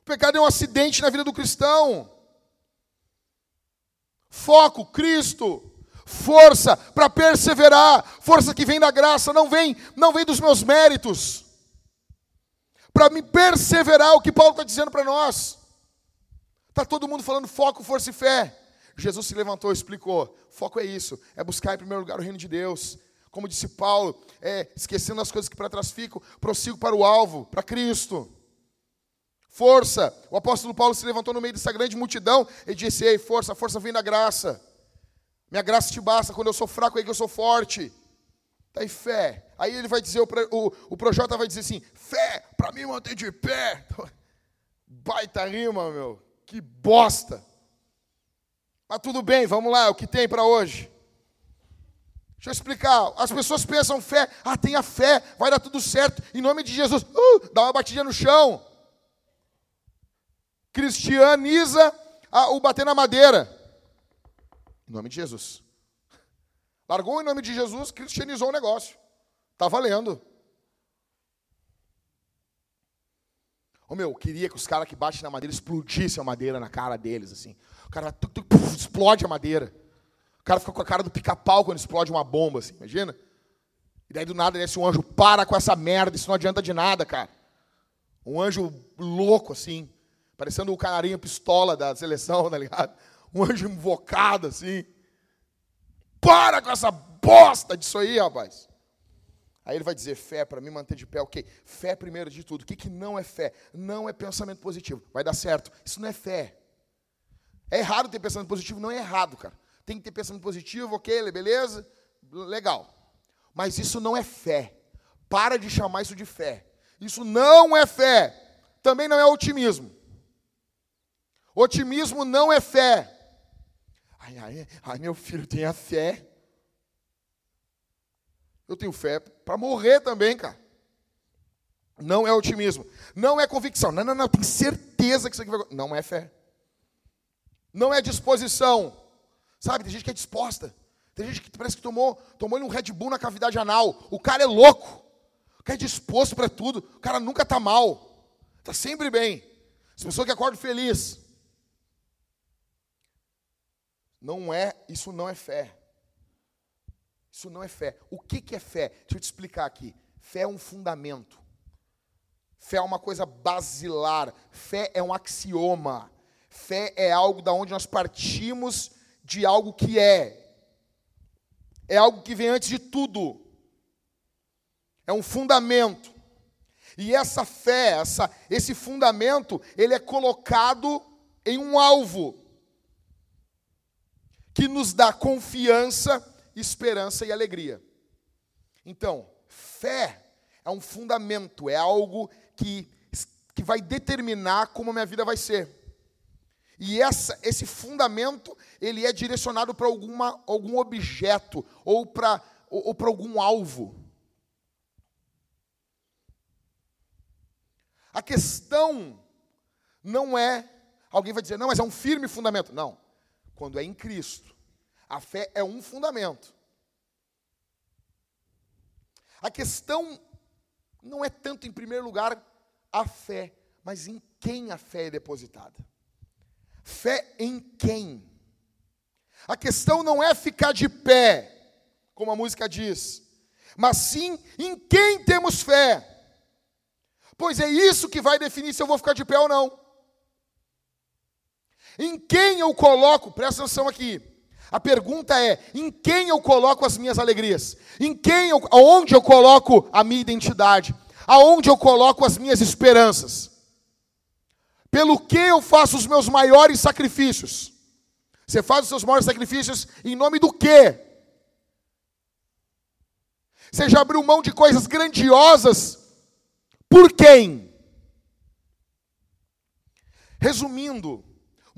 Speaker 1: O pecado é um acidente na vida do cristão. Foco, Cristo. Força para perseverar, força que vem da graça, não vem, não vem dos meus méritos. Para me perseverar, o que Paulo está dizendo para nós. Está todo mundo falando foco, força e fé. Jesus se levantou explicou: foco é isso, é buscar em primeiro lugar o reino de Deus. Como disse Paulo, é esquecendo as coisas que para trás ficam, prossigo para o alvo, para Cristo. Força, o apóstolo Paulo se levantou no meio dessa grande multidão e disse: Ei, força, a força vem da graça. Minha graça te basta, quando eu sou fraco é que eu sou forte. Tá aí fé. Aí ele vai dizer, o, o, o Projota vai dizer assim: fé, para mim manter de pé. Baita rima, meu. Que bosta. Mas tudo bem, vamos lá, é o que tem para hoje. Deixa eu explicar. As pessoas pensam fé, ah, tenha fé, vai dar tudo certo. Em nome de Jesus, uh, dá uma batidinha no chão. Cristianiza a, o bater na madeira. Em nome de Jesus. Largou em nome de Jesus, cristianizou o negócio. Está valendo. Ô meu, eu queria que os caras que batem na madeira explodissem a madeira na cara deles, assim. O cara puf, explode a madeira. O cara fica com a cara do pica-pau quando explode uma bomba, assim, imagina? E daí do nada desce um anjo, para com essa merda, isso não adianta de nada, cara. Um anjo louco, assim, parecendo o canarinho pistola da seleção, tá ligado? Um anjo invocado, assim. Para com essa bosta disso aí, rapaz. Aí ele vai dizer: fé para me manter de pé, ok. Fé primeiro de tudo. O que, que não é fé? Não é pensamento positivo. Vai dar certo. Isso não é fé. É errado ter pensamento positivo? Não é errado, cara. Tem que ter pensamento positivo, ok, beleza? Legal. Mas isso não é fé. Para de chamar isso de fé. Isso não é fé. Também não é otimismo. Otimismo não é fé. Ai, ai, ai, meu filho, tenha fé. Eu tenho fé para morrer também, cara. Não é otimismo. Não é convicção. Não, não, não. Tenho certeza que isso aqui vai. Não é fé. Não é disposição. Sabe, tem gente que é disposta. Tem gente que parece que tomou, tomou um Red Bull na cavidade anal. O cara é louco. O cara é disposto para tudo. O cara nunca está mal. Está sempre bem. As pessoas que acordam feliz. Não é, isso não é fé. Isso não é fé. O que, que é fé? Deixa eu te explicar aqui. Fé é um fundamento. Fé é uma coisa basilar. Fé é um axioma. Fé é algo da onde nós partimos de algo que é. É algo que vem antes de tudo. É um fundamento. E essa fé, essa, esse fundamento, ele é colocado em um alvo que nos dá confiança esperança e alegria. Então, fé é um fundamento, é algo que, que vai determinar como a minha vida vai ser. E essa, esse fundamento, ele é direcionado para algum objeto ou para ou, ou para algum alvo. A questão não é, alguém vai dizer, não, mas é um firme fundamento. Não. Quando é em Cristo, a fé é um fundamento. A questão não é tanto, em primeiro lugar, a fé, mas em quem a fé é depositada. Fé em quem? A questão não é ficar de pé, como a música diz, mas sim em quem temos fé. Pois é isso que vai definir se eu vou ficar de pé ou não. Em quem eu coloco, presta atenção aqui, A pergunta é: em quem eu coloco as minhas alegrias? Em quem eu, aonde eu coloco a minha identidade? Aonde eu coloco as minhas esperanças? Pelo que eu faço os meus maiores sacrifícios? Você faz os seus maiores sacrifícios em nome do quê? Você já abriu mão de coisas grandiosas por quem? Resumindo,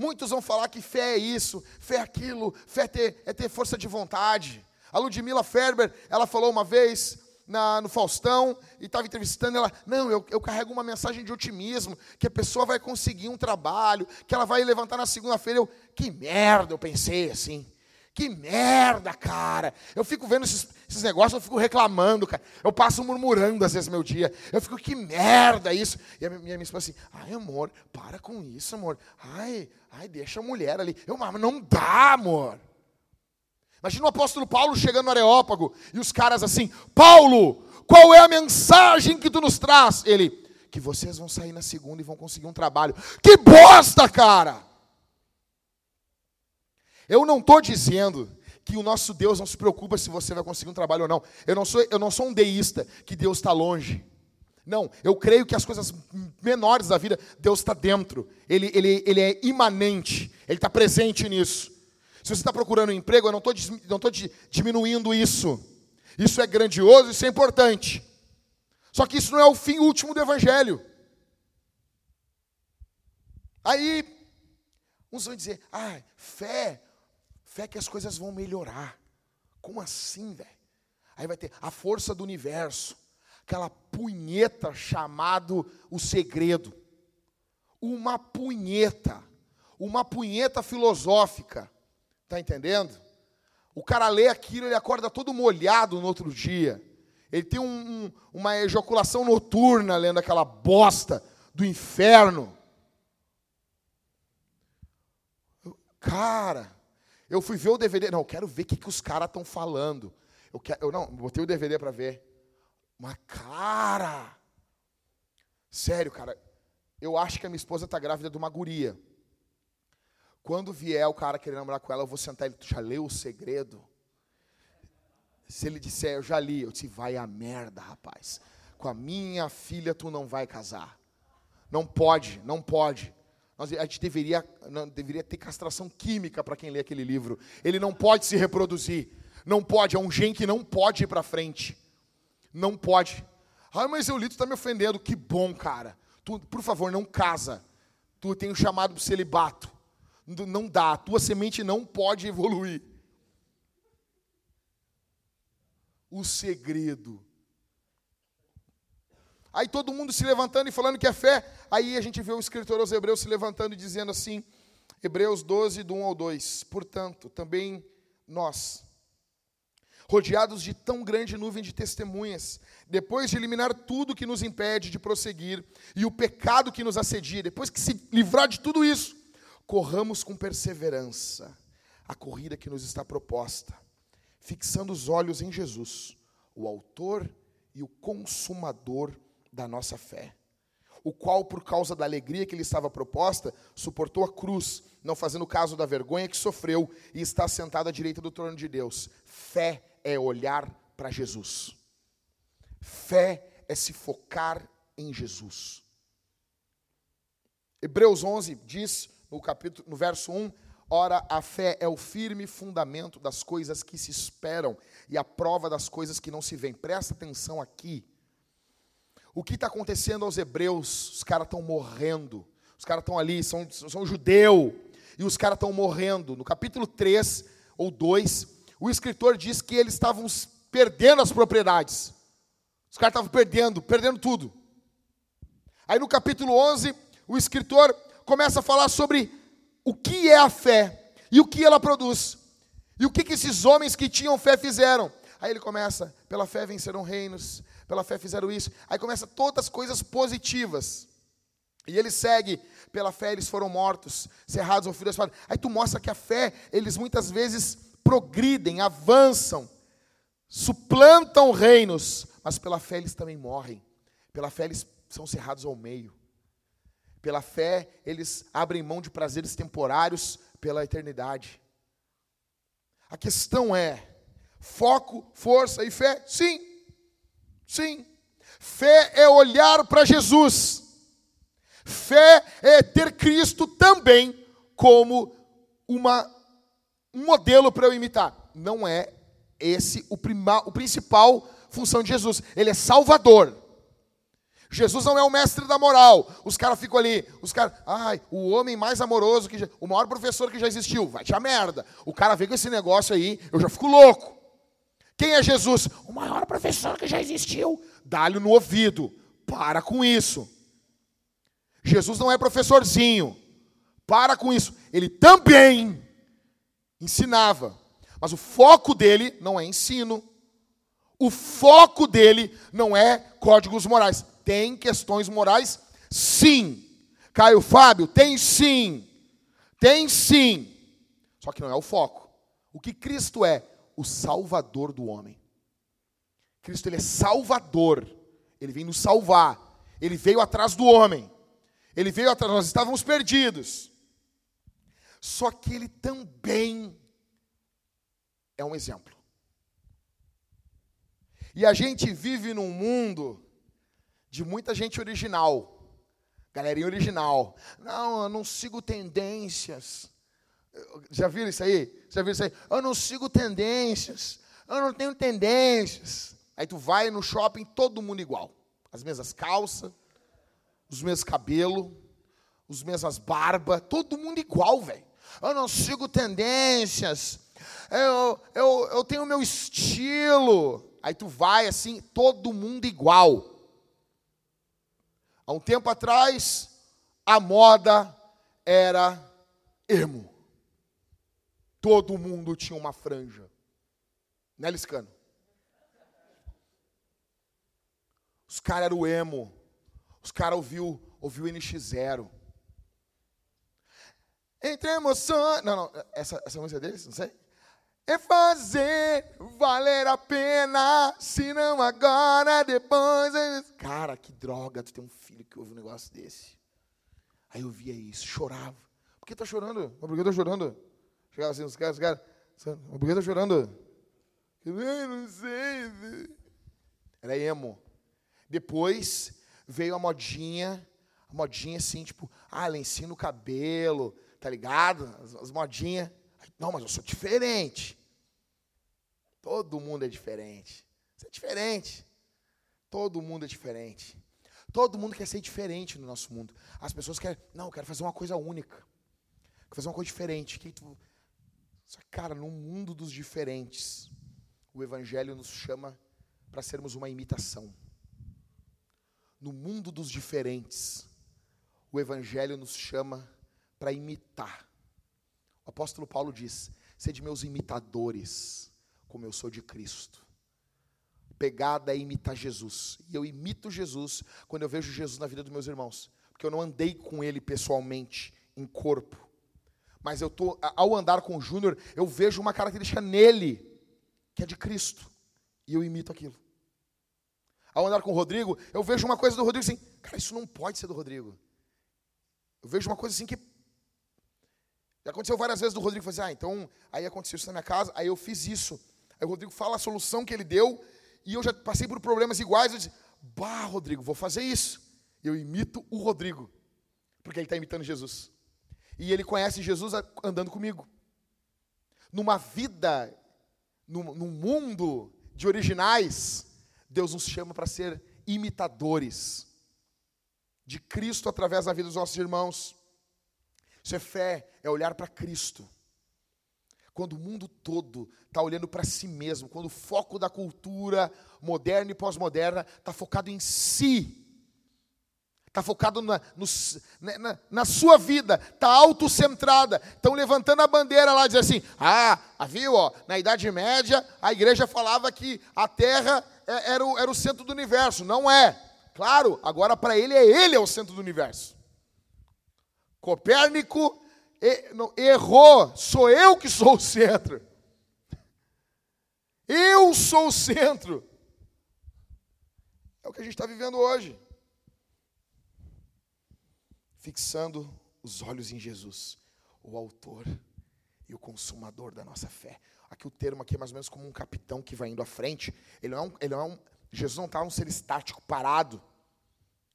Speaker 1: muitos vão falar que fé é isso, fé é aquilo, fé é ter, é ter força de vontade. A Ludmila Ferber, ela falou uma vez na, no Faustão e estava entrevistando ela. Não, eu, eu carrego uma mensagem de otimismo, que a pessoa vai conseguir um trabalho, que ela vai levantar na segunda-feira. Eu, que merda, eu pensei assim. Que merda, cara. Eu fico vendo esses, esses negócios, eu fico reclamando, cara. Eu passo murmurando às vezes meu dia. Eu fico, que merda isso. E a minha, esposa assim, ai amor, para com isso, amor. Ai, ai, deixa a mulher ali. Eu, mas não dá, amor. Imagina o apóstolo Paulo chegando no Areópago e os caras assim: Paulo, qual é a mensagem que tu nos traz? Ele, que vocês vão sair na segunda e vão conseguir um trabalho. Que bosta, cara! Eu não estou dizendo que o nosso Deus não se preocupa se você vai conseguir um trabalho ou não. Eu não sou, eu não sou um deísta que Deus está longe. Não, eu creio que as coisas menores da vida, Deus está dentro. Ele, ele, ele é imanente, Ele está presente nisso. Se você está procurando um emprego, eu não estou não diminuindo isso. Isso é grandioso, isso é importante. Só que isso não é o fim último do Evangelho. Aí, uns vão dizer, ah, fé Fé que as coisas vão melhorar. Como assim, velho? Aí vai ter a força do universo, aquela punheta chamado o segredo. Uma punheta, uma punheta filosófica. Tá entendendo? O cara lê aquilo, ele acorda todo molhado no outro dia. Ele tem um, um, uma ejaculação noturna lendo aquela bosta do inferno. Cara, eu fui ver o DVD. Não, eu quero ver o que, que os caras estão falando. Eu, quero, eu não, botei o DVD para ver. Uma cara. Sério, cara. Eu acho que a minha esposa está grávida de uma guria. Quando vier o cara querer namorar com ela, eu vou sentar ele. Tu já leu o segredo? Se ele disser, eu já li, eu disse, vai a merda, rapaz. Com a minha filha tu não vai casar. Não pode, não pode. Nós, a gente deveria, deveria ter castração química para quem lê aquele livro. Ele não pode se reproduzir. Não pode, é um gen que não pode ir para frente. Não pode. Ah, mas eu li, tu está me ofendendo. Que bom, cara. Tu, por favor, não casa. Tu tem um chamado para celibato. Não dá. A tua semente não pode evoluir. O segredo Aí todo mundo se levantando e falando que é fé. Aí a gente vê o escritor aos Hebreus se levantando e dizendo assim, Hebreus 12, do 1 ao 2. Portanto, também nós, rodeados de tão grande nuvem de testemunhas, depois de eliminar tudo que nos impede de prosseguir e o pecado que nos assedia, depois que se livrar de tudo isso, corramos com perseverança a corrida que nos está proposta, fixando os olhos em Jesus, o Autor e o Consumador da nossa fé, o qual, por causa da alegria que lhe estava proposta, suportou a cruz, não fazendo caso da vergonha que sofreu, e está sentado à direita do trono de Deus. Fé é olhar para Jesus. Fé é se focar em Jesus. Hebreus 11 diz, no capítulo, no verso 1, Ora, a fé é o firme fundamento das coisas que se esperam e a prova das coisas que não se veem. Presta atenção aqui. O que está acontecendo aos hebreus? Os caras estão morrendo. Os caras estão ali, são, são judeu. E os caras estão morrendo. No capítulo 3 ou 2, o escritor diz que eles estavam perdendo as propriedades. Os caras estavam perdendo, perdendo tudo. Aí no capítulo 11, o escritor começa a falar sobre o que é a fé e o que ela produz. E o que, que esses homens que tinham fé fizeram. Aí ele começa: pela fé venceram reinos, pela fé fizeram isso. Aí começa todas as coisas positivas. E ele segue, pela fé eles foram mortos, cerrados da espada. Aí tu mostra que a fé, eles muitas vezes progridem, avançam, suplantam reinos, mas pela fé eles também morrem. Pela fé eles são cerrados ao meio. Pela fé eles abrem mão de prazeres temporários pela eternidade. A questão é: foco, força e fé? Sim. Sim. Fé é olhar para Jesus. Fé é ter Cristo também como uma, um modelo para eu imitar. Não é esse o, prima, o principal função de Jesus. Ele é salvador. Jesus não é o mestre da moral. Os caras ficam ali, os caras, ai, o homem mais amoroso que já, o maior professor que já existiu, vai te a merda. O cara vem com esse negócio aí, eu já fico louco. Quem é Jesus? O maior professor que já existiu. Dá-lhe no ouvido. Para com isso. Jesus não é professorzinho. Para com isso. Ele também ensinava. Mas o foco dele não é ensino. O foco dele não é códigos morais. Tem questões morais? Sim. Caio Fábio, tem sim. Tem sim. Só que não é o foco. O que Cristo é? O salvador do homem. Cristo ele é salvador. Ele vem nos salvar. Ele veio atrás do homem. Ele veio atrás, nós estávamos perdidos. Só que ele também é um exemplo. E a gente vive num mundo de muita gente original. Galerinha original. Não, eu não sigo tendências. Já viram isso aí? Já viram isso aí? Eu não sigo tendências. Eu não tenho tendências. Aí tu vai no shopping, todo mundo igual. As mesmas calças, os mesmos cabelos, os mesmas barbas, todo mundo igual, velho. Eu não sigo tendências. Eu, eu, eu tenho meu estilo. Aí tu vai assim, todo mundo igual. Há um tempo atrás, a moda era emo. Todo mundo tinha uma franja. Né, Liscano? Os caras eram emo. Os caras ouviu, ouviu NX0. Entre emoções. Não, não, essa, essa música é deles? Não sei. É fazer valer a pena, se não agora, depois. Cara, que droga, tu tem um filho que ouve um negócio desse. Aí eu via isso, chorava. Por que tá chorando? Por que tá chorando? Chegava assim, os caras, os caras, por que tá chorando? Eu não sei. Era emo. Depois veio a modinha, a modinha assim, tipo, ah, lencinho no cabelo, tá ligado? As, as modinhas. Não, mas eu sou diferente. Todo mundo é diferente. Você é diferente. Todo mundo é diferente. Todo mundo quer ser diferente no nosso mundo. As pessoas querem, não, eu quero fazer uma coisa única. Quero fazer uma coisa diferente. Que tu... Só que, cara, no mundo dos diferentes, o Evangelho nos chama para sermos uma imitação. No mundo dos diferentes, o Evangelho nos chama para imitar. O apóstolo Paulo diz: sede meus imitadores, como eu sou de Cristo. Pegada é imitar Jesus. E eu imito Jesus quando eu vejo Jesus na vida dos meus irmãos. Porque eu não andei com ele pessoalmente, em corpo. Mas eu tô, ao andar com o Júnior, eu vejo uma característica nele, que é de Cristo. E eu imito aquilo. Ao andar com o Rodrigo, eu vejo uma coisa do Rodrigo assim, cara, isso não pode ser do Rodrigo. Eu vejo uma coisa assim que. Já aconteceu várias vezes do Rodrigo fazer, ah, então, aí aconteceu isso na minha casa, aí eu fiz isso. Aí o Rodrigo fala a solução que ele deu, e eu já passei por problemas iguais, eu disse, bah, Rodrigo, vou fazer isso. Eu imito o Rodrigo, porque ele está imitando Jesus. E ele conhece Jesus andando comigo. Numa vida, num, num mundo de originais, Deus nos chama para ser imitadores de Cristo através da vida dos nossos irmãos. Isso é fé, é olhar para Cristo. Quando o mundo todo está olhando para si mesmo, quando o foco da cultura moderna e pós-moderna está focado em si, está focado na, no, na, na, sua vida, está autocentrada, estão levantando a bandeira lá, dizendo assim: ah, viu, ó, na Idade Média a igreja falava que a terra é, era o, era o centro do universo. Não é. Claro, agora para ele é ele é o centro do universo. Copérnico errou, sou eu que sou o centro. Eu sou o centro. É o que a gente está vivendo hoje. Fixando os olhos em Jesus, o Autor e o consumador da nossa fé. Aqui o termo aqui é mais ou menos como um capitão que vai indo à frente. Ele não é um, ele não é um Jesus não está um ser estático, parado.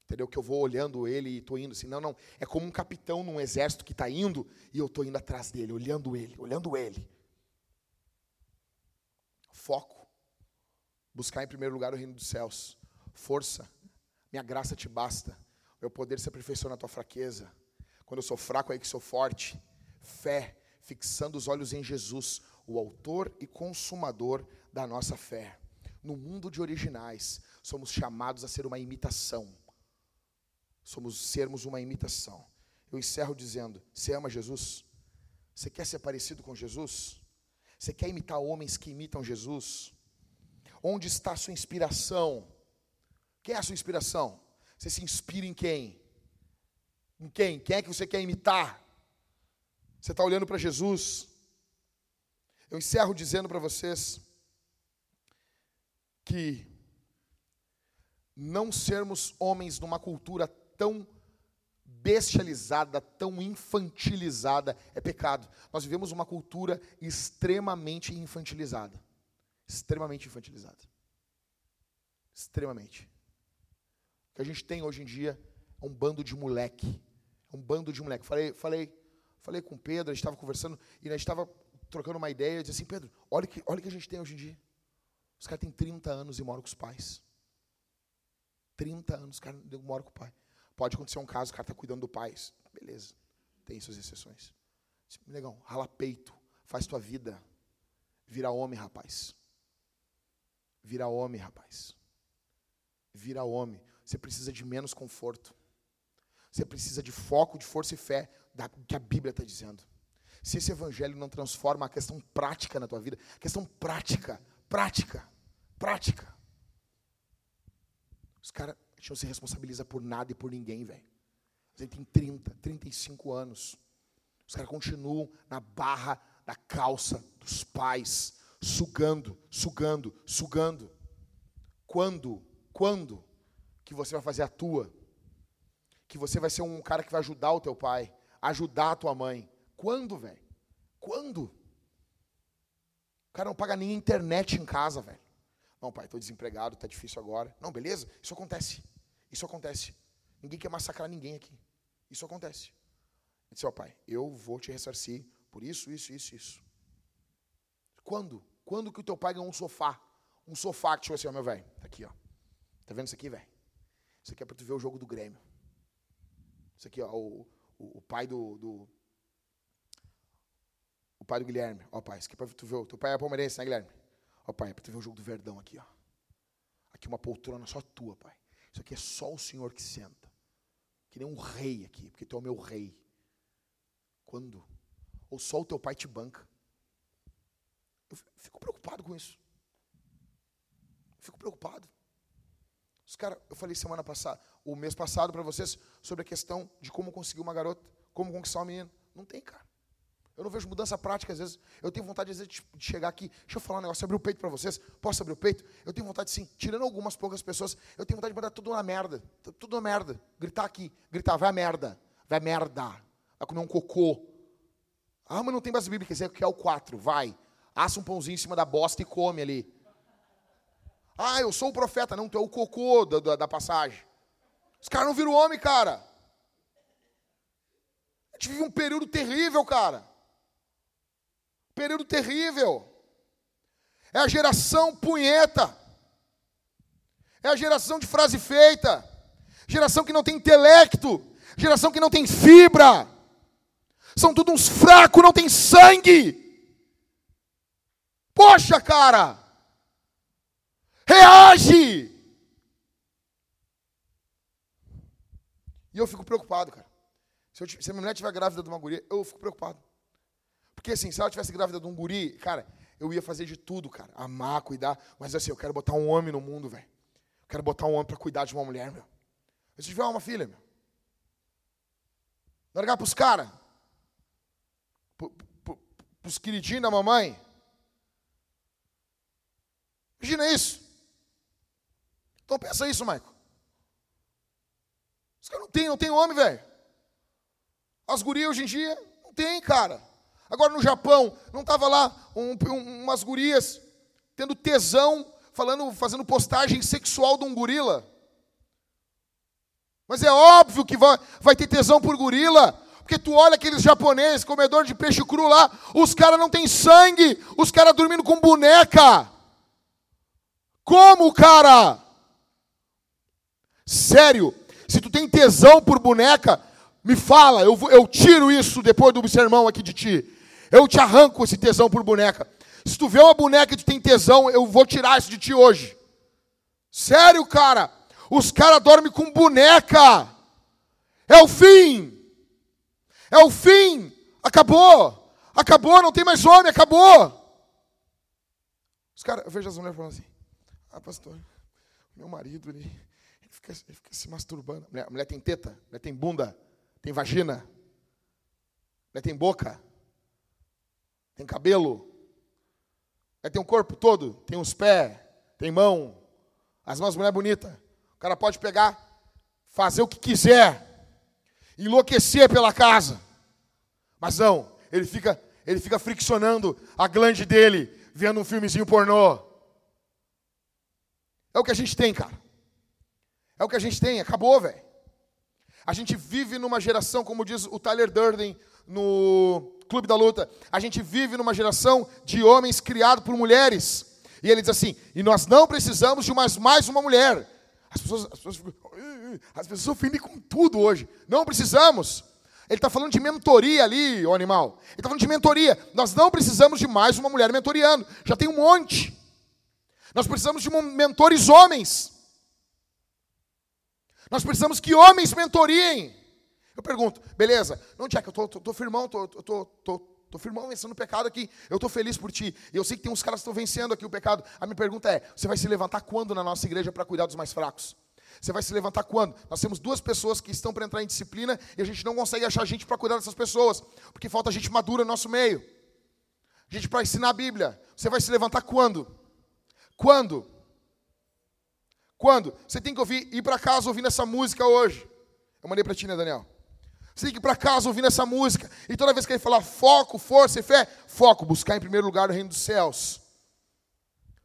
Speaker 1: Entendeu? Que eu vou olhando ele e estou indo assim. Não, não. É como um capitão num exército que está indo e eu estou indo atrás dele, olhando ele, olhando ele. Foco. Buscar em primeiro lugar o reino dos céus. Força. Minha graça te basta. Meu poder se aperfeiçoa na tua fraqueza. Quando eu sou fraco, é aí que sou forte. Fé. Fixando os olhos em Jesus, o autor e consumador da nossa fé. No mundo de originais, somos chamados a ser uma imitação. Somos sermos uma imitação. Eu encerro dizendo: Você ama Jesus? Você quer ser parecido com Jesus? Você quer imitar homens que imitam Jesus? Onde está a sua inspiração? Quem é a sua inspiração? Você se inspira em quem? Em quem? Quem é que você quer imitar? Você está olhando para Jesus? Eu encerro dizendo para vocês que não sermos homens numa cultura tão bestializada, tão infantilizada, é pecado. Nós vivemos uma cultura extremamente infantilizada. Extremamente infantilizada. Extremamente. O que a gente tem hoje em dia é um bando de moleque. É um bando de moleque. Falei, falei, falei com o Pedro, a gente estava conversando e a gente estava trocando uma ideia. Eu disse assim, Pedro, olha que, olha o que a gente tem hoje em dia. Os caras têm 30 anos e moram com os pais. 30 anos, os caras moram com o pai. Pode acontecer um caso, o cara está cuidando do pai. Beleza, tem suas exceções. Legal, rala peito, faz tua vida. Vira homem, rapaz. Vira homem, rapaz. Vira homem. Você precisa de menos conforto. Você precisa de foco, de força e fé, da, que a Bíblia está dizendo. Se esse evangelho não transforma a questão prática na tua vida, a questão prática, prática, prática. Os caras não se responsabiliza por nada e por ninguém, velho. Gente tem 30, 35 anos. Os caras continuam na barra da calça dos pais, sugando, sugando, sugando. Quando, quando que você vai fazer a tua? Que você vai ser um cara que vai ajudar o teu pai, ajudar a tua mãe. Quando, velho? Quando? O cara não paga nem internet em casa, velho. Não, pai, estou desempregado, está difícil agora. Não, beleza? Isso acontece. Isso acontece. Ninguém quer massacrar ninguém aqui. Isso acontece. Ele disse, ó pai, eu vou te ressarcir por isso, isso, isso, isso. Quando? Quando que o teu pai ganhou um sofá? Um sofá que tipo assim, ó, meu velho, tá aqui, ó. Tá vendo isso aqui, velho? Isso aqui é para tu ver o jogo do Grêmio. Isso aqui, ó, o, o, o pai do, do, O pai do Guilherme. Ó, pai, isso aqui é para tu ver. O teu pai é palmeirense, né, Guilherme? Ó, pai, é para tu ver o jogo do Verdão aqui, ó. Aqui uma poltrona só tua, pai. Isso aqui é só o Senhor que senta. Que nem um rei aqui, porque tu é o meu rei. Quando? Ou só o teu pai te banca. Eu fico preocupado com isso. fico preocupado. Os cara, eu falei semana passada, o mês passado para vocês sobre a questão de como conseguir uma garota, como conquistar uma menina. Não tem, cara. Eu não vejo mudança prática às vezes. Eu tenho vontade às vezes de chegar aqui, deixa eu falar um negócio, abrir o peito para vocês. Posso abrir o peito? Eu tenho vontade sim, tirando algumas poucas pessoas, eu tenho vontade de mandar tudo na merda. Tudo na merda. Gritar aqui, gritar, vai a merda. Vai a merda. Vai comer um cocô. Ah, mas não tem base bíblica, quer é o 4, vai. Assa um pãozinho em cima da bosta e come ali. Ah, eu sou o profeta. Não, tu é o cocô da, da, da passagem. Os caras não viram homem, cara. A gente vive um período terrível, cara. Período terrível. É a geração punheta. É a geração de frase feita. Geração que não tem intelecto. Geração que não tem fibra. São tudo uns fracos, não tem sangue. Poxa, cara. Reage. E eu fico preocupado, cara. Se, eu, se a minha mulher estiver grávida de uma guria, eu fico preocupado. Porque assim, se ela tivesse grávida de um guri, cara, eu ia fazer de tudo, cara. Amar, cuidar. Mas assim, eu quero botar um homem no mundo, velho. Quero botar um homem para cuidar de uma mulher, meu. Se tiver uma filha, meu. Largar pros caras. Pros queridinhos da mamãe. Imagina isso. Então pensa isso, Maico. Os caras não tem, não tem homem, velho. As gurias hoje em dia, não tem, cara. Agora no Japão, não estava lá um, um, umas gurias tendo tesão, falando, fazendo postagem sexual de um gorila? Mas é óbvio que vai, vai ter tesão por gorila, porque tu olha aqueles japoneses, comedor de peixe cru lá, os caras não têm sangue, os caras dormindo com boneca. Como, cara? Sério, se tu tem tesão por boneca, me fala, eu, eu tiro isso depois do sermão aqui de ti. Eu te arranco esse tesão por boneca. Se tu vê uma boneca e tu tem tesão, eu vou tirar isso de ti hoje. Sério, cara. Os caras dormem com boneca. É o fim. É o fim. Acabou. Acabou, não tem mais homem, acabou. Os caras, eu vejo as mulheres falando assim: Ah, pastor, meu marido, ele, fica, fica, se masturbando. A mulher, a mulher tem teta, a mulher tem bunda, tem vagina, a mulher tem boca, tem cabelo, ela tem um corpo todo, tem uns pés, tem mão, as mãos mulher bonita. O cara pode pegar, fazer o que quiser, enlouquecer pela casa. Mas não, ele fica, ele fica friccionando a glande dele, vendo um filmezinho pornô. É o que a gente tem, cara. É o que a gente tem, acabou, velho. A gente vive numa geração, como diz o Tyler Durden no Clube da Luta, a gente vive numa geração de homens criados por mulheres. E ele diz assim: e nós não precisamos de mais, mais uma mulher. As pessoas, as pessoas, as pessoas ofendem com tudo hoje. Não precisamos. Ele está falando de mentoria ali, o animal. Ele está falando de mentoria. Nós não precisamos de mais uma mulher mentoriando. Já tem um monte. Nós precisamos de mentores homens. Nós precisamos que homens mentoriem. Eu pergunto, beleza, não, Jack, eu tô, tô, tô firmão, tô, tô, tô, tô firmão vencendo o pecado aqui, eu tô feliz por ti. Eu sei que tem uns caras que estão vencendo aqui o pecado. A minha pergunta é: você vai se levantar quando na nossa igreja para cuidar dos mais fracos? Você vai se levantar quando? Nós temos duas pessoas que estão para entrar em disciplina e a gente não consegue achar gente para cuidar dessas pessoas, porque falta gente madura no nosso meio. Gente para ensinar a Bíblia. Você vai se levantar quando? Quando? Quando? Você tem que ouvir, ir para casa ouvindo essa música hoje. Eu mandei para ti, né, Daniel? Você tem que ir para casa ouvindo essa música. E toda vez que ele falar foco, força e fé, foco, buscar em primeiro lugar o reino dos céus.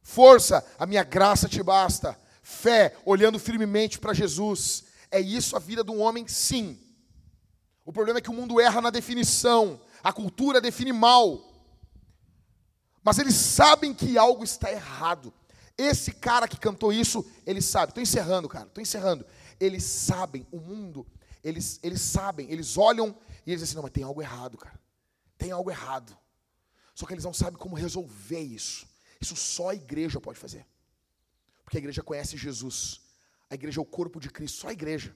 Speaker 1: Força, a minha graça te basta. Fé, olhando firmemente para Jesus. É isso a vida de um homem, sim. O problema é que o mundo erra na definição. A cultura define mal. Mas eles sabem que algo está errado. Esse cara que cantou isso, ele sabe. Estou encerrando, cara. Estou encerrando. Eles sabem, o mundo eles, eles sabem, eles olham e eles dizem assim, não, mas tem algo errado, cara. Tem algo errado. Só que eles não sabem como resolver isso. Isso só a igreja pode fazer. Porque a igreja conhece Jesus. A igreja é o corpo de Cristo, só a igreja.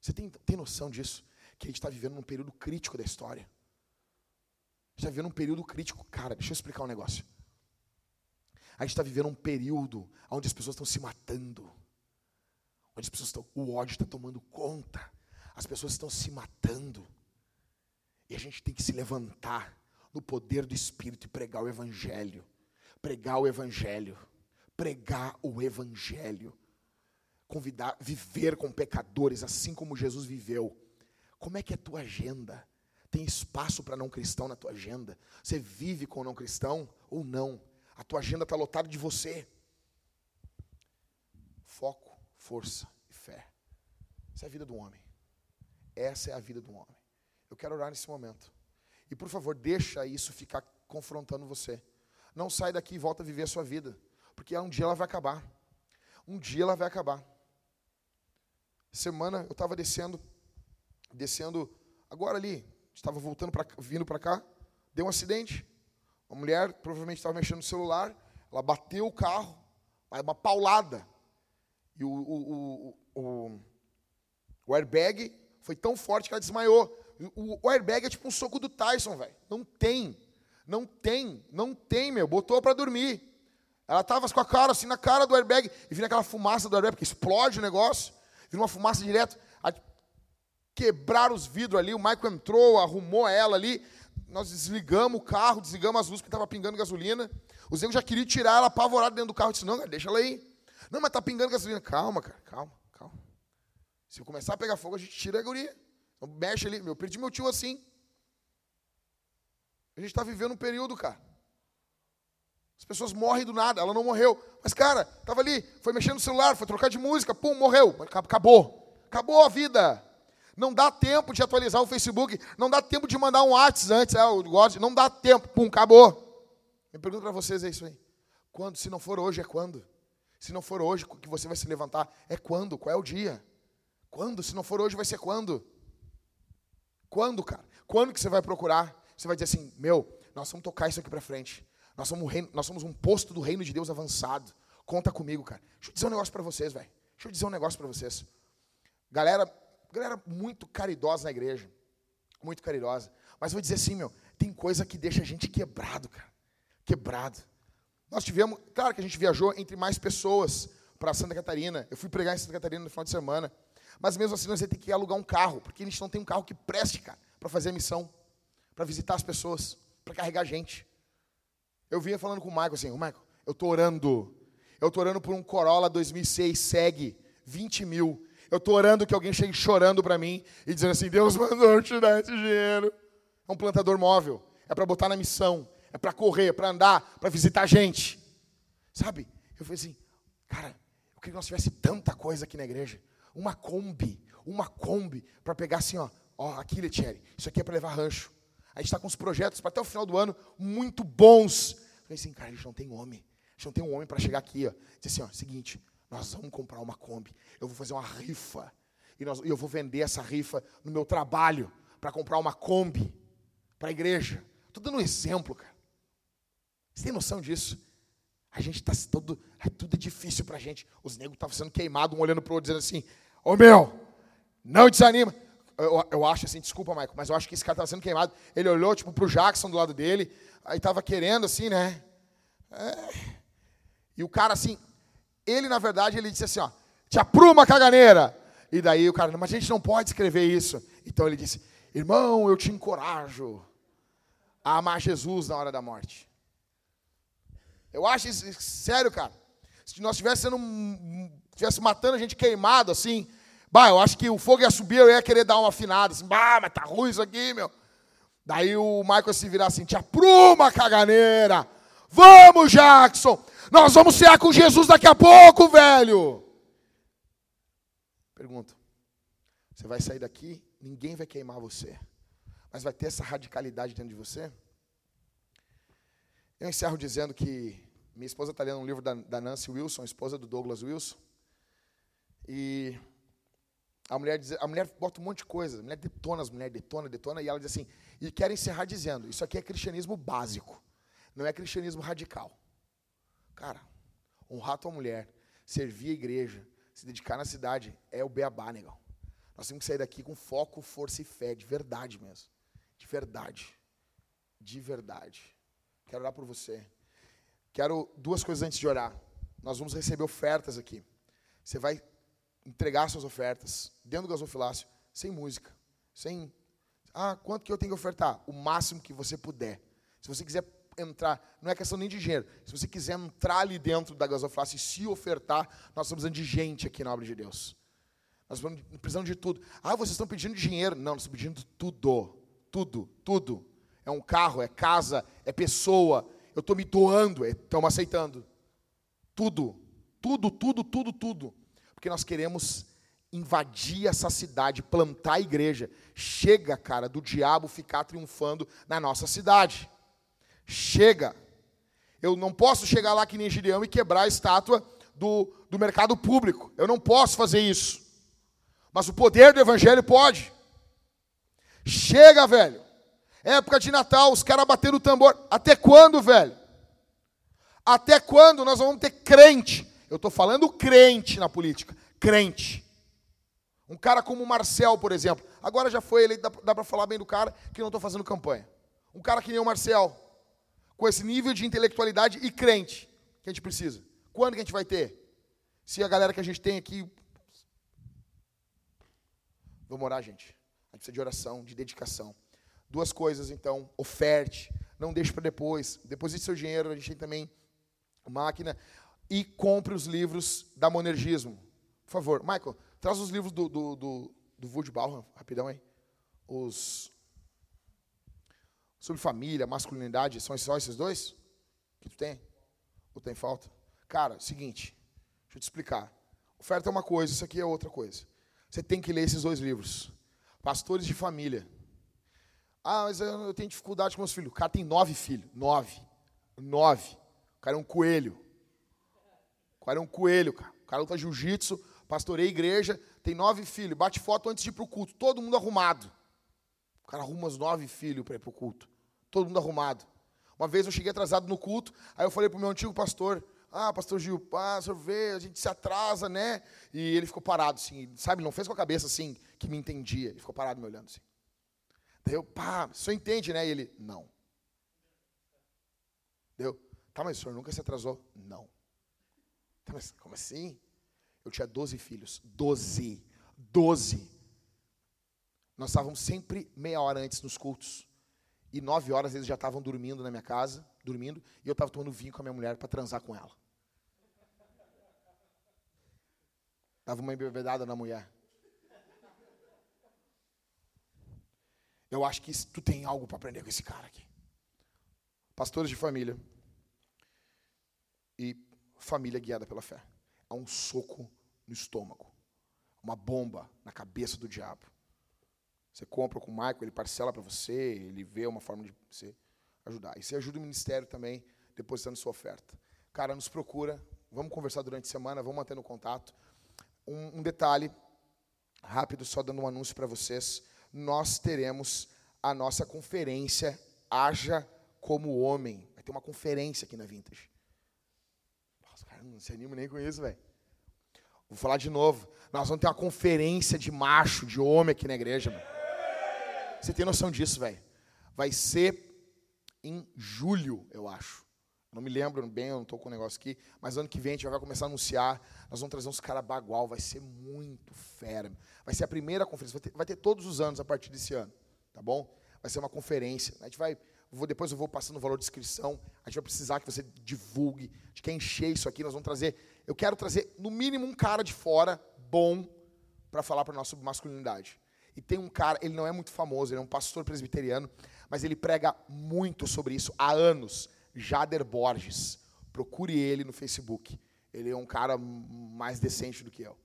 Speaker 1: Você tem, tem noção disso? Que a gente está vivendo num período crítico da história. A gente está vivendo um período crítico. Cara, deixa eu explicar um negócio. A gente está vivendo um período onde as pessoas estão se matando onde as pessoas estão, o ódio está tomando conta, as pessoas estão se matando. E a gente tem que se levantar no poder do Espírito e pregar o Evangelho. Pregar o Evangelho. Pregar o Evangelho. Convidar, viver com pecadores assim como Jesus viveu. Como é que é a tua agenda? Tem espaço para não cristão na tua agenda? Você vive com não cristão ou não? A tua agenda está lotada de você. Foco força e fé. Essa é a vida do homem. Essa é a vida do homem. Eu quero orar nesse momento. E por favor, deixa isso ficar confrontando você. Não sai daqui e volta a viver a sua vida. Porque um dia ela vai acabar. Um dia ela vai acabar. Semana eu estava descendo, descendo, agora ali, estava voltando para vindo para cá, deu um acidente. Uma mulher provavelmente estava mexendo no celular, ela bateu o carro, uma paulada. E o, o, o, o, airbag foi tão forte que ela desmaiou. O, airbag é tipo um soco do Tyson, velho. Não tem. Não tem. Não tem, meu. Botou para dormir. Ela tava com a cara assim na cara do airbag e vindo aquela fumaça do airbag, porque explode o negócio. Vindo uma fumaça direto. Quebraram os vidros ali. O Michael entrou, arrumou ela ali. Nós desligamos o carro, desligamos as luzes porque estava pingando gasolina. Os negros já queriam tirar ela apavorada dentro do carro. Eu disse: Não, cara, deixa ela aí. Não, mas tá pingando gasolina. Calma, cara, calma, calma. Se começar a pegar fogo, a gente tira a guria. Então, mexe ali. Eu perdi meu tio assim. A gente está vivendo um período, cara. As pessoas morrem do nada, ela não morreu. Mas, cara, estava ali, foi mexendo no celular, foi trocar de música, pum, morreu. Acabou. Acabou a vida. Não dá tempo de atualizar o Facebook, não dá tempo de mandar um WhatsApp antes, é, God, não dá tempo, pum, acabou. Minha pergunta para vocês é isso aí. Quando? Se não for hoje, é quando? Se não for hoje que você vai se levantar, é quando? Qual é o dia? Quando? Se não for hoje, vai ser quando? Quando, cara? Quando que você vai procurar? Você vai dizer assim, meu, nós vamos tocar isso aqui para frente. Nós somos, um reino, nós somos um posto do reino de Deus avançado. Conta comigo, cara. Deixa eu dizer um negócio para vocês, velho. Deixa eu dizer um negócio para vocês. Galera, galera muito caridosa na igreja. Muito caridosa. Mas vou dizer assim, meu, tem coisa que deixa a gente quebrado, cara. Quebrado. Nós tivemos, claro que a gente viajou entre mais pessoas para Santa Catarina. Eu fui pregar em Santa Catarina no final de semana. Mas mesmo assim nós ia ter que alugar um carro, porque a gente não tem um carro que preste, cara, para fazer a missão, para visitar as pessoas, para carregar gente. Eu vinha falando com o Michael assim, o Michael, eu tô orando. Eu tô orando por um Corolla 2006 segue 20 mil. Eu tô orando que alguém chegue chorando para mim e dizendo assim, Deus mandou te dar esse dinheiro. É um plantador móvel. É para botar na missão. É para correr, é para andar, para visitar gente. Sabe? Eu falei assim, cara, eu queria que nós tivesse tanta coisa aqui na igreja uma Kombi, uma Kombi, para pegar assim, ó, ó, aqui, Letieri, isso aqui é para levar rancho. A gente está com os projetos para até o final do ano muito bons. Eu falei assim, cara, a gente não tem homem. A gente não tem um homem para chegar aqui, ó. Dizer assim, ó, seguinte, nós vamos comprar uma Kombi. Eu vou fazer uma rifa. E nós, eu vou vender essa rifa no meu trabalho para comprar uma Kombi para a igreja. Estou dando um exemplo, cara. Você tem noção disso? A gente está todo. É tudo difícil para a gente. Os negros estavam sendo queimados, um olhando para o outro, dizendo assim: Ô meu, não desanima. Eu, eu, acho assim, desculpa, Michael, mas eu acho que esse cara estava sendo queimado. Ele olhou, tipo, pro Jackson do lado dele, aí estava querendo, assim, né? É. E o cara, assim, ele, na verdade, ele disse assim, ó, te apruma, caganeira. E daí o cara, mas a gente não pode escrever isso. Então ele disse, irmão, eu te encorajo a amar Jesus na hora da morte. Eu acho isso, sério, cara. Se nós estivéssemos tivesse matando a gente queimado, assim, bah, eu acho que o fogo ia subir, eu ia querer dar uma afinada, assim, bah, mas tá ruim isso aqui, meu. Daí o Michael se virar assim, te apruma, caganeira. Vamos, Jackson. Nós vamos cear com Jesus daqui a pouco, velho. Pergunta. Você vai sair daqui, ninguém vai queimar você. Mas vai ter essa radicalidade dentro de você? Eu encerro dizendo que minha esposa está lendo um livro da, da Nancy Wilson, esposa do Douglas Wilson. E a mulher, diz, a mulher bota um monte de coisa, a mulher detona as mulheres, detona, detona, e ela diz assim, e quer encerrar dizendo, isso aqui é cristianismo básico, não é cristianismo radical. Cara, honrar tua mulher, servir a igreja, se dedicar na cidade, é o beabá, negão. Nós temos que sair daqui com foco, força e fé, de verdade mesmo. De verdade. De verdade. Quero orar por você. Quero duas coisas antes de orar. Nós vamos receber ofertas aqui. Você vai entregar suas ofertas dentro do gasofilácio, sem música, sem. Ah, quanto que eu tenho que ofertar? O máximo que você puder. Se você quiser entrar, não é questão nem de dinheiro. Se você quiser entrar ali dentro da gasofilácio e se ofertar, nós estamos precisando de gente aqui na obra de Deus. Nós precisamos de tudo. Ah, vocês estão pedindo dinheiro. Não, nós estamos pedindo tudo. Tudo, tudo. É um carro, é casa, é pessoa. Eu estou me doando, estamos aceitando. Tudo. Tudo, tudo, tudo, tudo. Porque nós queremos invadir essa cidade, plantar a igreja. Chega, cara, do diabo ficar triunfando na nossa cidade. Chega. Eu não posso chegar lá que nem Gideão e quebrar a estátua do, do mercado público. Eu não posso fazer isso. Mas o poder do evangelho pode. Chega, velho. Época de Natal, os caras batendo o tambor. Até quando, velho? Até quando nós vamos ter crente eu estou falando crente na política. Crente. Um cara como o Marcel, por exemplo. Agora já foi eleito, dá, dá para falar bem do cara que não estou fazendo campanha. Um cara que nem o Marcel. Com esse nível de intelectualidade e crente que a gente precisa. Quando que a gente vai ter? Se a galera que a gente tem aqui. Vamos orar, gente. A gente precisa de oração, de dedicação. Duas coisas, então. Oferte. Não deixe para depois. Deposite seu dinheiro. A gente tem também máquina e compre os livros da Monergismo. Por favor, Michael, traz os livros do, do, do, do Wood Bauer, rapidão aí. Os, Sobre família, masculinidade, são só esses dois? Que tu tem? Ou tem falta? Cara, seguinte, deixa eu te explicar. Oferta é uma coisa, isso aqui é outra coisa. Você tem que ler esses dois livros. Pastores de família. Ah, mas eu tenho dificuldade com meus filhos. O cara tem nove filhos. Nove. Nove. O cara é um coelho. O cara é um coelho, cara. O cara luta jiu-jitsu, pastorei igreja, tem nove filhos. Bate foto antes de ir para o culto. Todo mundo arrumado. O cara arruma os nove filhos para ir para o culto. Todo mundo arrumado. Uma vez eu cheguei atrasado no culto, aí eu falei para o meu antigo pastor, ah, pastor Gil, ah, o senhor vê, a gente se atrasa, né? E ele ficou parado, assim, sabe, não fez com a cabeça, assim, que me entendia. Ele ficou parado me olhando, assim. Daí eu, pá, o senhor entende, né? E ele, não. Deu? Tá, mas o senhor nunca se atrasou? Não. Tá, mas como assim? Eu tinha 12 filhos. 12. 12. Nós estávamos sempre meia hora antes nos cultos. E nove horas eles já estavam dormindo na minha casa, dormindo, e eu estava tomando vinho com a minha mulher para transar com ela. Dava uma embebedada na mulher. Eu acho que tu tem algo para aprender com esse cara aqui. Pastores de família. E família guiada pela fé. É um soco no estômago. Uma bomba na cabeça do diabo. Você compra com o Michael, ele parcela para você, ele vê uma forma de você ajudar. E você ajuda o ministério também, depositando sua oferta. Cara, nos procura, vamos conversar durante a semana, vamos mantendo contato. Um, um detalhe rápido, só dando um anúncio para vocês nós teremos a nossa conferência Haja como Homem. Vai ter uma conferência aqui na Vintage. Nossa, cara, não se anima nem com isso, velho. Vou falar de novo. Nós vamos ter uma conferência de macho, de homem aqui na igreja, mano. Você tem noção disso, velho? Vai ser em julho, eu acho. Não me lembro bem, eu não estou com o negócio aqui. Mas ano que vem a gente vai começar a anunciar. Nós vamos trazer uns caras bagual, vai ser muito fera. Vai ser a primeira conferência, vai ter, vai ter, todos os anos a partir desse ano, tá bom? Vai ser uma conferência. A gente vai, vou, depois eu vou passando o valor de inscrição. A gente vai precisar que você divulgue. A gente quer encher isso aqui. Nós vamos trazer. Eu quero trazer, no mínimo, um cara de fora bom para falar para nós sobre masculinidade. E tem um cara, ele não é muito famoso, ele é um pastor presbiteriano, mas ele prega muito sobre isso há anos. Jader Borges. Procure ele no Facebook. Ele é um cara mais decente do que eu.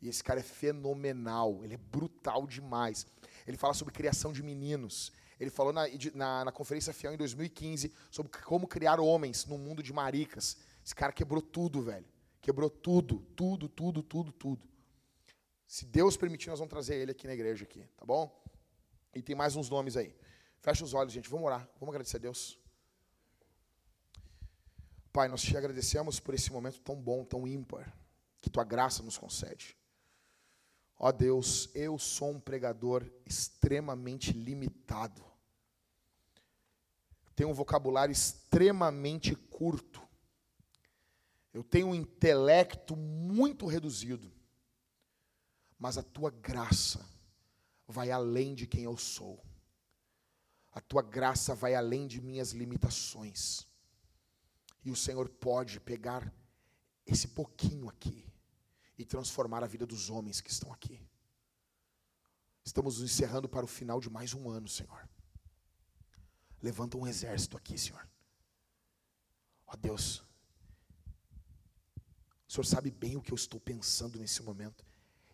Speaker 1: E esse cara é fenomenal, ele é brutal demais. Ele fala sobre criação de meninos. Ele falou na, na, na, Conferência Fiel em 2015 sobre como criar homens no mundo de maricas. Esse cara quebrou tudo, velho. Quebrou tudo, tudo, tudo, tudo, tudo. Se Deus permitir, nós vamos trazer ele aqui na igreja, aqui, tá bom? E tem mais uns nomes aí. Fecha os olhos, gente. Vamos orar. Vamos agradecer a Deus. Pai, nós te agradecemos por esse momento tão bom, tão ímpar, que tua graça nos concede. Ó Deus, eu sou um pregador extremamente limitado. Tenho um vocabulário extremamente curto. Eu tenho um intelecto muito reduzido. Mas a tua graça vai além de quem eu sou. A tua graça vai além de minhas limitações. E o Senhor pode pegar esse pouquinho aqui e transformar a vida dos homens que estão aqui. Estamos encerrando para o final de mais um ano, Senhor. Levanta um exército aqui, Senhor. Ó oh, Deus, o Senhor sabe bem o que eu estou pensando nesse momento.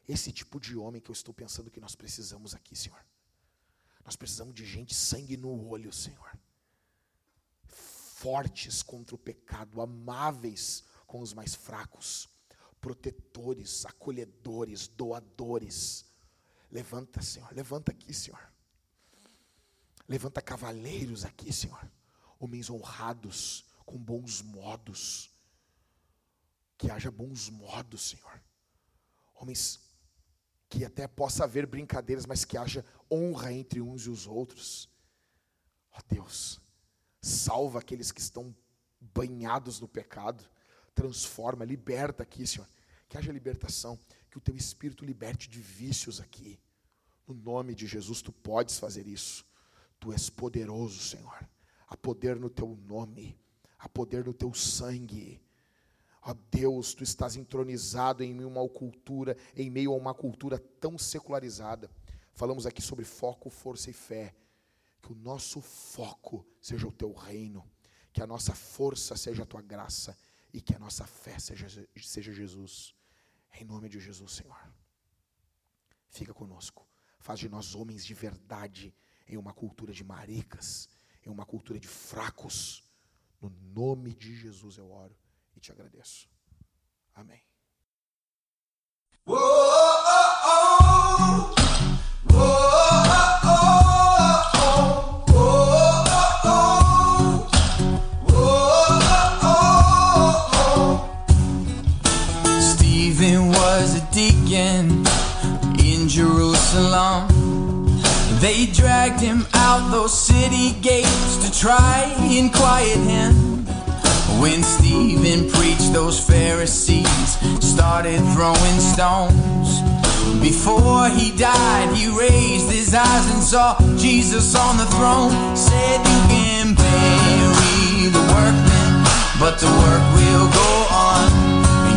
Speaker 1: Esse tipo de homem que eu estou pensando que nós precisamos aqui, Senhor. Nós precisamos de gente sangue no olho, Senhor fortes contra o pecado, amáveis com os mais fracos, protetores, acolhedores, doadores. Levanta, Senhor, levanta aqui, Senhor. Levanta cavaleiros aqui, Senhor. Homens honrados, com bons modos. Que haja bons modos, Senhor. Homens que até possa haver brincadeiras, mas que haja honra entre uns e os outros. Ó oh, Deus, salva aqueles que estão banhados no pecado, transforma, liberta aqui, Senhor. Que haja libertação, que o teu espírito liberte de vícios aqui. No nome de Jesus, tu podes fazer isso. Tu és poderoso, Senhor. Há poder no teu nome, há poder no teu sangue. Ó Deus, tu estás entronizado em uma cultura, em meio a uma cultura tão secularizada. Falamos aqui sobre foco, força e fé Que o nosso foco seja o teu reino, que a nossa força seja a tua graça e que a nossa fé seja, seja Jesus. Em nome de Jesus, Senhor. Fica conosco. Faz de nós homens de verdade em uma cultura de maricas, em uma cultura de fracos. No nome de Jesus eu oro te agradeço. Amém. Whoa, oh, oh.
Speaker 4: Jerusalem. They dragged him out those city gates to try and quiet him. When Stephen preached, those Pharisees started throwing stones. Before he died, he raised his eyes and saw Jesus on the throne. Said, You can bury the workmen, but the work will go on.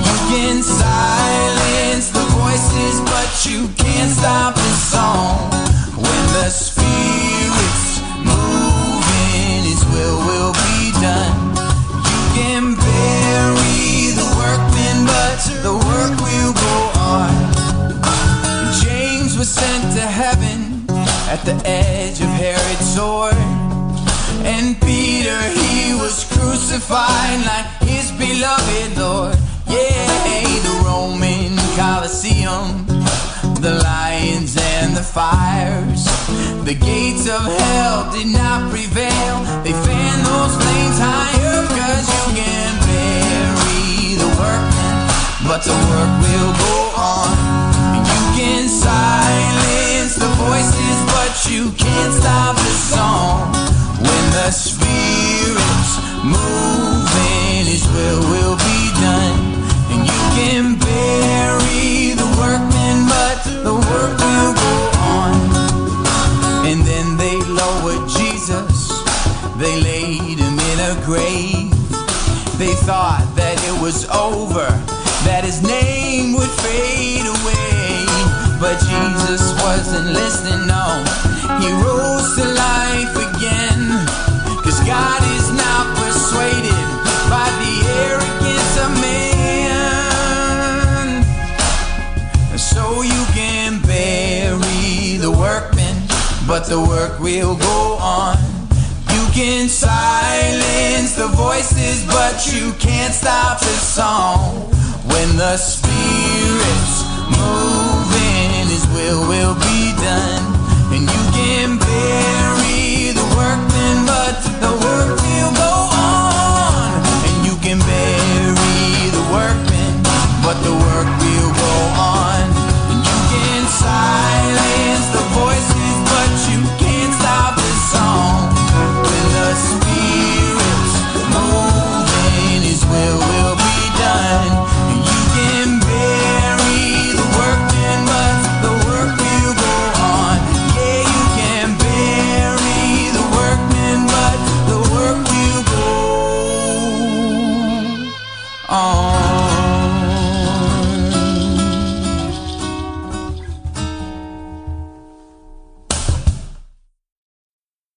Speaker 4: You can silence the voices, but you can't stop the song. When the Spirit's Was sent to heaven at the edge of Herod's sword. And Peter, he was crucified like his beloved Lord. Yeah, the Roman Colosseum, the lions and the fires. The gates of hell did not prevail. They fan those flames higher, cause you can bury the workmen, but the work will go on. Can silence the voices, but you can't stop the song. When the Spirit's moving, His will will be done And you can bury the workmen, but the work will go on. And then they lowered Jesus, they laid him in a grave. They thought wasn't listening, no. He rose to life again. Cause God is not persuaded by the arrogance of man. And so you can bury the workmen, but the work will go on. You can silence the voices, but you can't stop the song. When the Spirit's His will, will be done.